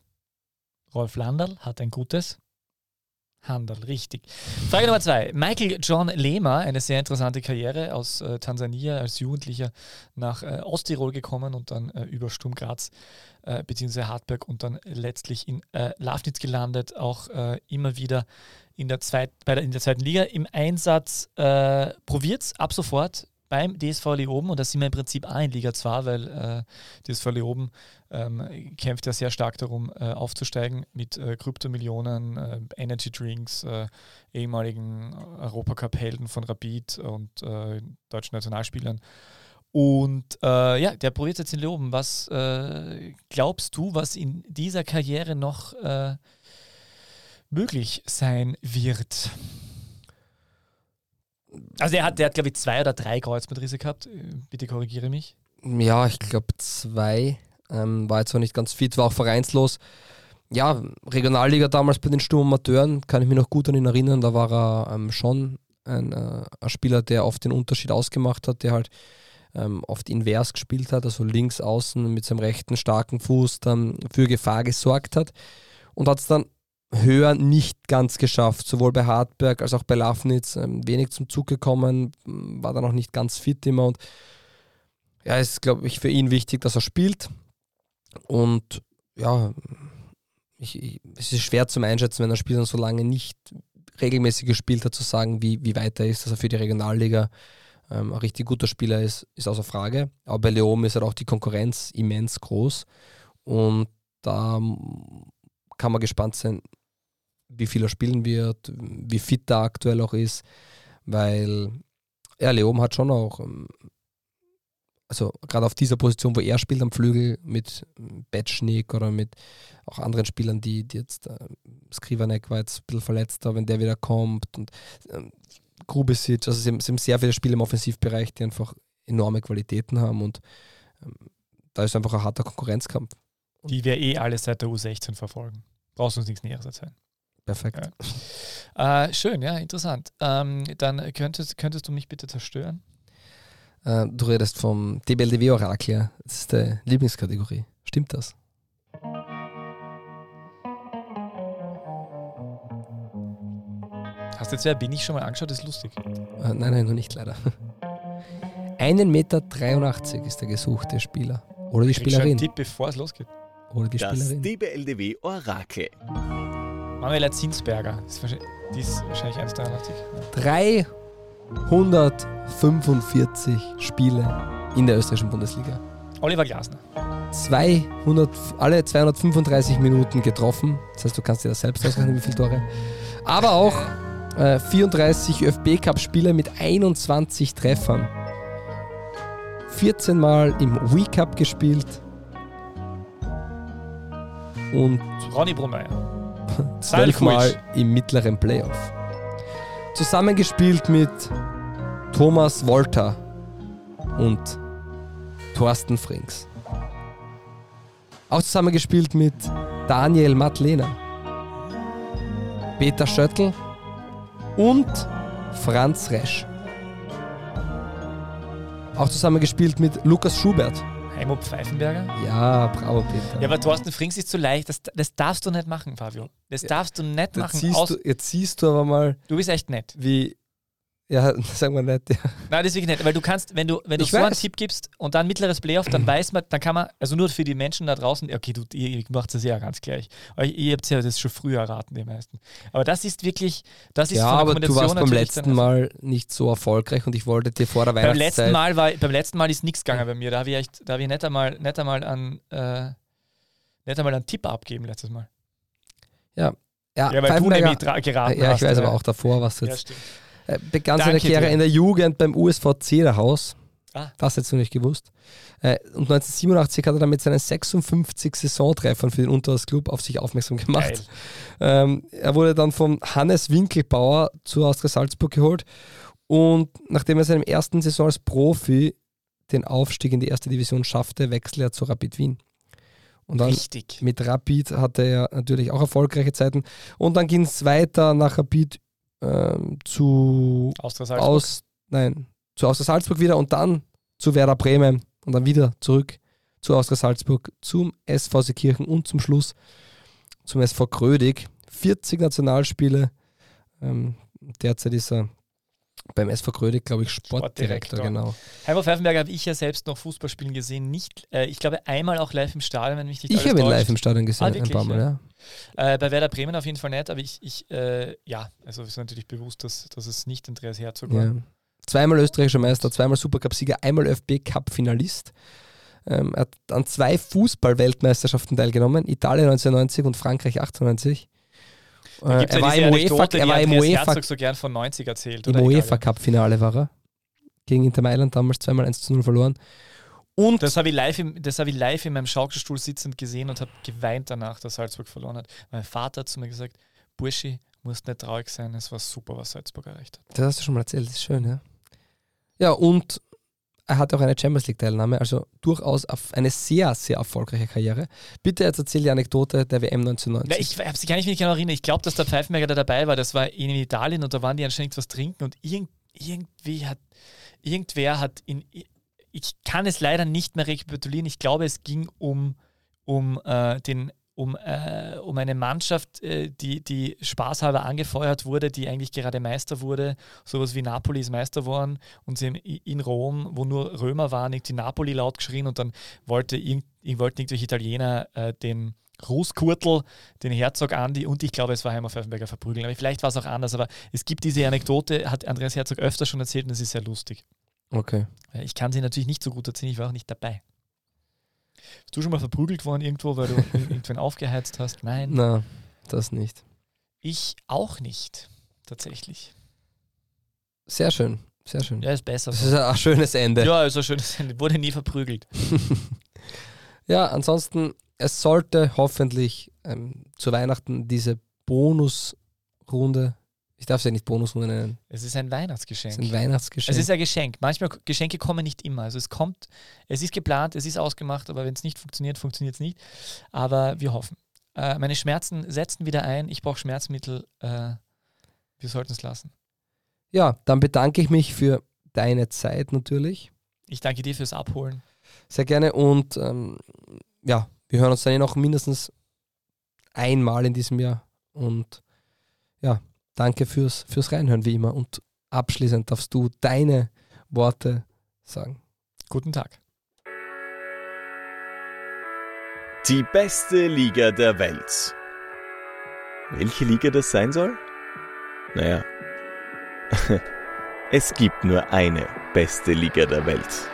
Rolf Landl hat ein gutes Handel, richtig. Frage Nummer zwei. Michael John Lehmer, eine sehr interessante Karriere aus äh, Tansania als Jugendlicher nach äh, Osttirol gekommen und dann äh, über Sturm Graz äh, bzw. Hartberg und dann letztlich in äh, Lafnitz gelandet, auch äh, immer wieder in der, zweit, bei der, in der zweiten Liga im Einsatz. Äh, Probiert ab sofort beim DSV Leoben und da sind wir im Prinzip auch in Liga 2, weil äh, DSV Leoben ähm, kämpft ja sehr stark darum, äh, aufzusteigen mit äh, Kryptomillionen, äh, Energy Drinks, äh, ehemaligen Europacup-Helden von Rapid und äh, deutschen Nationalspielern. Und äh, ja, der probiert jetzt in Leoben. Was glaubst du, was in dieser Karriere noch möglich sein wird? Also der hat, der hat glaube ich, zwei oder drei Kreuzbandrisse gehabt. Bitte korrigiere mich. Ja, ich glaube zwei. Ähm, war jetzt noch nicht ganz fit, war auch vereinslos. Ja, Regionalliga damals bei den Sturmamateuren, kann ich mich noch gut an ihn erinnern. Da war er ähm, schon ein, äh, ein, Spieler, der oft den Unterschied ausgemacht hat, der halt ähm, oft invers gespielt hat, also links außen mit seinem rechten starken Fuß dann für Gefahr gesorgt hat und hat es dann höher nicht ganz geschafft, sowohl bei Hartberg als auch bei Lafnitz ähm, wenig zum Zug gekommen, war dann auch nicht ganz fit immer. Und ja, es ist, glaube ich, für ihn wichtig, dass er spielt. Und ja, ich, ich, es ist schwer zum Einschätzen, wenn ein Spieler so lange nicht regelmäßig gespielt hat, zu sagen, wie, wie weit er ist, dass er für die Regionalliga ähm, ein richtig guter Spieler ist, ist außer Frage. Aber bei Leom ist halt auch die Konkurrenz immens groß. Und da kann man gespannt sein, wie viel er spielen wird, wie fit er aktuell auch ist, weil ja, Leom hat schon auch, ähm, also gerade auf dieser Position, wo er spielt am Flügel mit Betschnik oder mit auch anderen Spielern, die, die jetzt, äh, Skrivanek war jetzt ein bisschen verletzt, aber wenn der wieder kommt und ähm, Grubesic, also sie haben, sehr viele Spiele im Offensivbereich, die einfach enorme Qualitäten haben und ähm, da ist einfach ein harter Konkurrenzkampf. Die wir eh alle seit der U16 verfolgen. Brauchst uns nichts Näheres erzählen. Perfekt. Ja. Äh, schön, ja, interessant. Ähm, dann könntest, könntest du mich bitte zerstören? Äh, du redest vom DBLDW-Orakel. Das ist die Lieblingskategorie. Stimmt das? Hast du jetzt wer bin ich schon mal angeschaut? Das ist lustig. Äh, nein, nein, noch nicht leider. 1,83 Meter ist der gesuchte Spieler. Oder die Spielerin. Tipp, bevor es losgeht. Oder die Das Spielerin. DBLDW Orakel. Manuela Zinsberger. Die ist wahrscheinlich 1,83. 345 Spiele in der österreichischen Bundesliga. Oliver Glasner. 200, alle 235 Minuten getroffen. Das heißt, du kannst dir das selbst ausrechnen, wie viele Tore. Aber auch äh, 34 ÖFB-Cup-Spiele mit 21 Treffern. 14 Mal im Wii Cup gespielt. Und Ronny Brummeier. zwölfmal im mittleren Playoff. Zusammengespielt mit Thomas Wolter und Thorsten Frings. Auch zusammengespielt mit Daniel Matlehner, Peter Schöttl und Franz Resch. Auch zusammengespielt mit Lukas Schubert. Heimo Pfeifenberger. Ja, bravo Peter. Ja, aber Thorsten Frings ist zu leicht. Das, das darfst du nicht machen, Fabio. Das darfst du nicht jetzt, machen. siehst du, jetzt siehst du aber mal, du bist echt nett. wie, ja, sagen wir nicht, ja. Nein, das ist wirklich nett, weil du kannst, wenn du, wenn du Ich so einen weiß. Tipp gibst und dann mittleres Playoff, dann weiß man, dann kann man, also nur für die Menschen da draußen, okay, du, ihr, ihr macht das ja ganz gleich. Aber ihr habt ja das schon früher erraten, die meisten. Aber das ist wirklich, das ist Ja, aber du warst beim letzten dann- Mal nicht so erfolgreich und ich wollte dir vor der Beim Weihnachtszeit... letzten, Mal war, beim letzten Mal ist nichts gegangen bei mir. Da habe ich echt, da habe ich nicht einmal, nicht einmal an, äh, nicht einmal einen Tipp abgeben letztes Mal. Ja, Ja, weil du nämlich geraten Ja, hast. ich weiß ja. aber auch davor, was Ja, jetzt... Äh, begann seine Karriere in der Jugend beim USV Zederhaus. Ah. Das hättest du nicht gewusst. Äh, und 1987 hat er dann mit seinen 56 Saisontreffern für den Unterhaus-Club auf sich aufmerksam gemacht. Ähm, er wurde dann von Hannes Winkelbauer zu Austria Salzburg geholt und nachdem er in seinem ersten Saison als Profi den Aufstieg in die erste Division schaffte, wechselte er zu Rapid Wien. Und dann Richtig. mit Rapid hatte er natürlich auch erfolgreiche Zeiten. Und dann ging es weiter nach Rapid ähm, zu Austria Salzburg. aus, nein, zu Austria Salzburg wieder und dann zu Werder Bremen und dann wieder zurück zu Austria Salzburg, zum SV Seekirchen und zum Schluss zum SV Krödig. 40 Nationalspiele. Ähm, derzeit ist er beim SV Krödig, glaube ich, Sportdirektor, Sportdirektor. genau. Heimo Pfeifenberger habe ich ja selbst noch Fußball spielen gesehen. Nicht, äh, ich glaube, einmal auch live im Stadion, wenn mich nicht Ich habe ihn live im Stadion gesehen, Ah, ein wirklich, paar Mal, ja. ja. Äh, bei Werder Bremen auf jeden Fall nicht, aber ich, ich äh, ja, also ist natürlich bewusst, dass, dass es nicht Andreas Herzog war. Ja. Zweimal österreichischer Meister, zweimal Supercup-Sieger, einmal ÖFB-Cup-Finalist. Ähm, er hat an zwei Fußball-Weltmeisterschaften teilgenommen, Italien 1990 und Frankreich 98. Da Äh, er ja war Anekdote, UEFA, er war im UEFA, so gern von 90 erzählt. im oder? Egal, UEFA Cup-Finale war er. Gegen Inter Mailand damals zweimal 1 zu 0 verloren. Und Das habe ich, live im- das habe ich live in meinem Schaukelstuhl sitzend gesehen und habe geweint danach, dass Salzburg verloren hat. Mein Vater hat zu mir gesagt, Burschi, musst nicht traurig sein, es war super, was Salzburg erreicht hat. das hast du schon mal erzählt, das ist schön, ja. Ja, und er hat auch eine Champions League-Teilnahme, also durchaus auf eine sehr, sehr erfolgreiche Karriere. Bitte jetzt erzähl die Anekdote der WM 1990. Ja, ich habe sie gar nicht mehr genau erinnern. Ich glaube, dass der Pfeifenberger da dabei war. Das war in Italien und da waren die anscheinend was trinken und irgend, irgendwie hat irgendwer hat in, ich kann es leider nicht mehr rekapitulieren. Ich glaube, es ging um, um äh, den um, äh, um eine Mannschaft, äh, die, die spaßhalber angefeuert wurde, die eigentlich gerade Meister wurde. Sowas wie Napoli ist Meister geworden und sie in Rom, wo nur Römer waren, die Napoli laut geschrien und dann wollte irgend, wollten irgendwelche Italiener äh, den Großkurtel, den Herzog Andi und ich glaube, es war Heimer Pfeffenberger verprügeln. Aber vielleicht war es auch anders, aber es gibt diese Anekdote, hat Andreas Herzog öfter schon erzählt und es ist sehr lustig. Okay. Ich kann sie natürlich nicht so gut erzählen, ich war auch nicht dabei. Bist du schon mal verprügelt worden irgendwo, weil du irgendwen aufgeheizt hast? Nein. Na, das nicht. Ich auch nicht, tatsächlich. Sehr schön, sehr schön. Ja, ist besser. Das ist ein schönes Ende. Ja, ist ein schönes Ende. Wurde nie verprügelt. ja, ansonsten, es sollte hoffentlich ähm, zu Weihnachten diese Bonusrunde ich darf es ja nicht Bonusrunde nennen. Es ist ein Weihnachtsgeschenk. Es ist ein Weihnachtsgeschenk. Es ist ein Geschenk. Manchmal Geschenke kommen nicht immer. Also es kommt, es ist geplant, es ist ausgemacht, aber wenn es nicht funktioniert, funktioniert es nicht. Aber wir hoffen. Äh, meine Schmerzen setzen wieder ein. Ich brauche Schmerzmittel. Äh, wir sollten es lassen. Ja, dann bedanke ich mich für deine Zeit natürlich. Ich danke dir fürs Abholen. Sehr gerne und ähm, ja, wir hören uns dann eh noch mindestens einmal in diesem Jahr und ja, Danke fürs, fürs Reinhören, wie immer. Und abschließend darfst du deine Worte sagen. Guten Tag. Die beste Liga der Welt. Welche Liga das sein soll? Naja, es gibt nur eine beste Liga der Welt.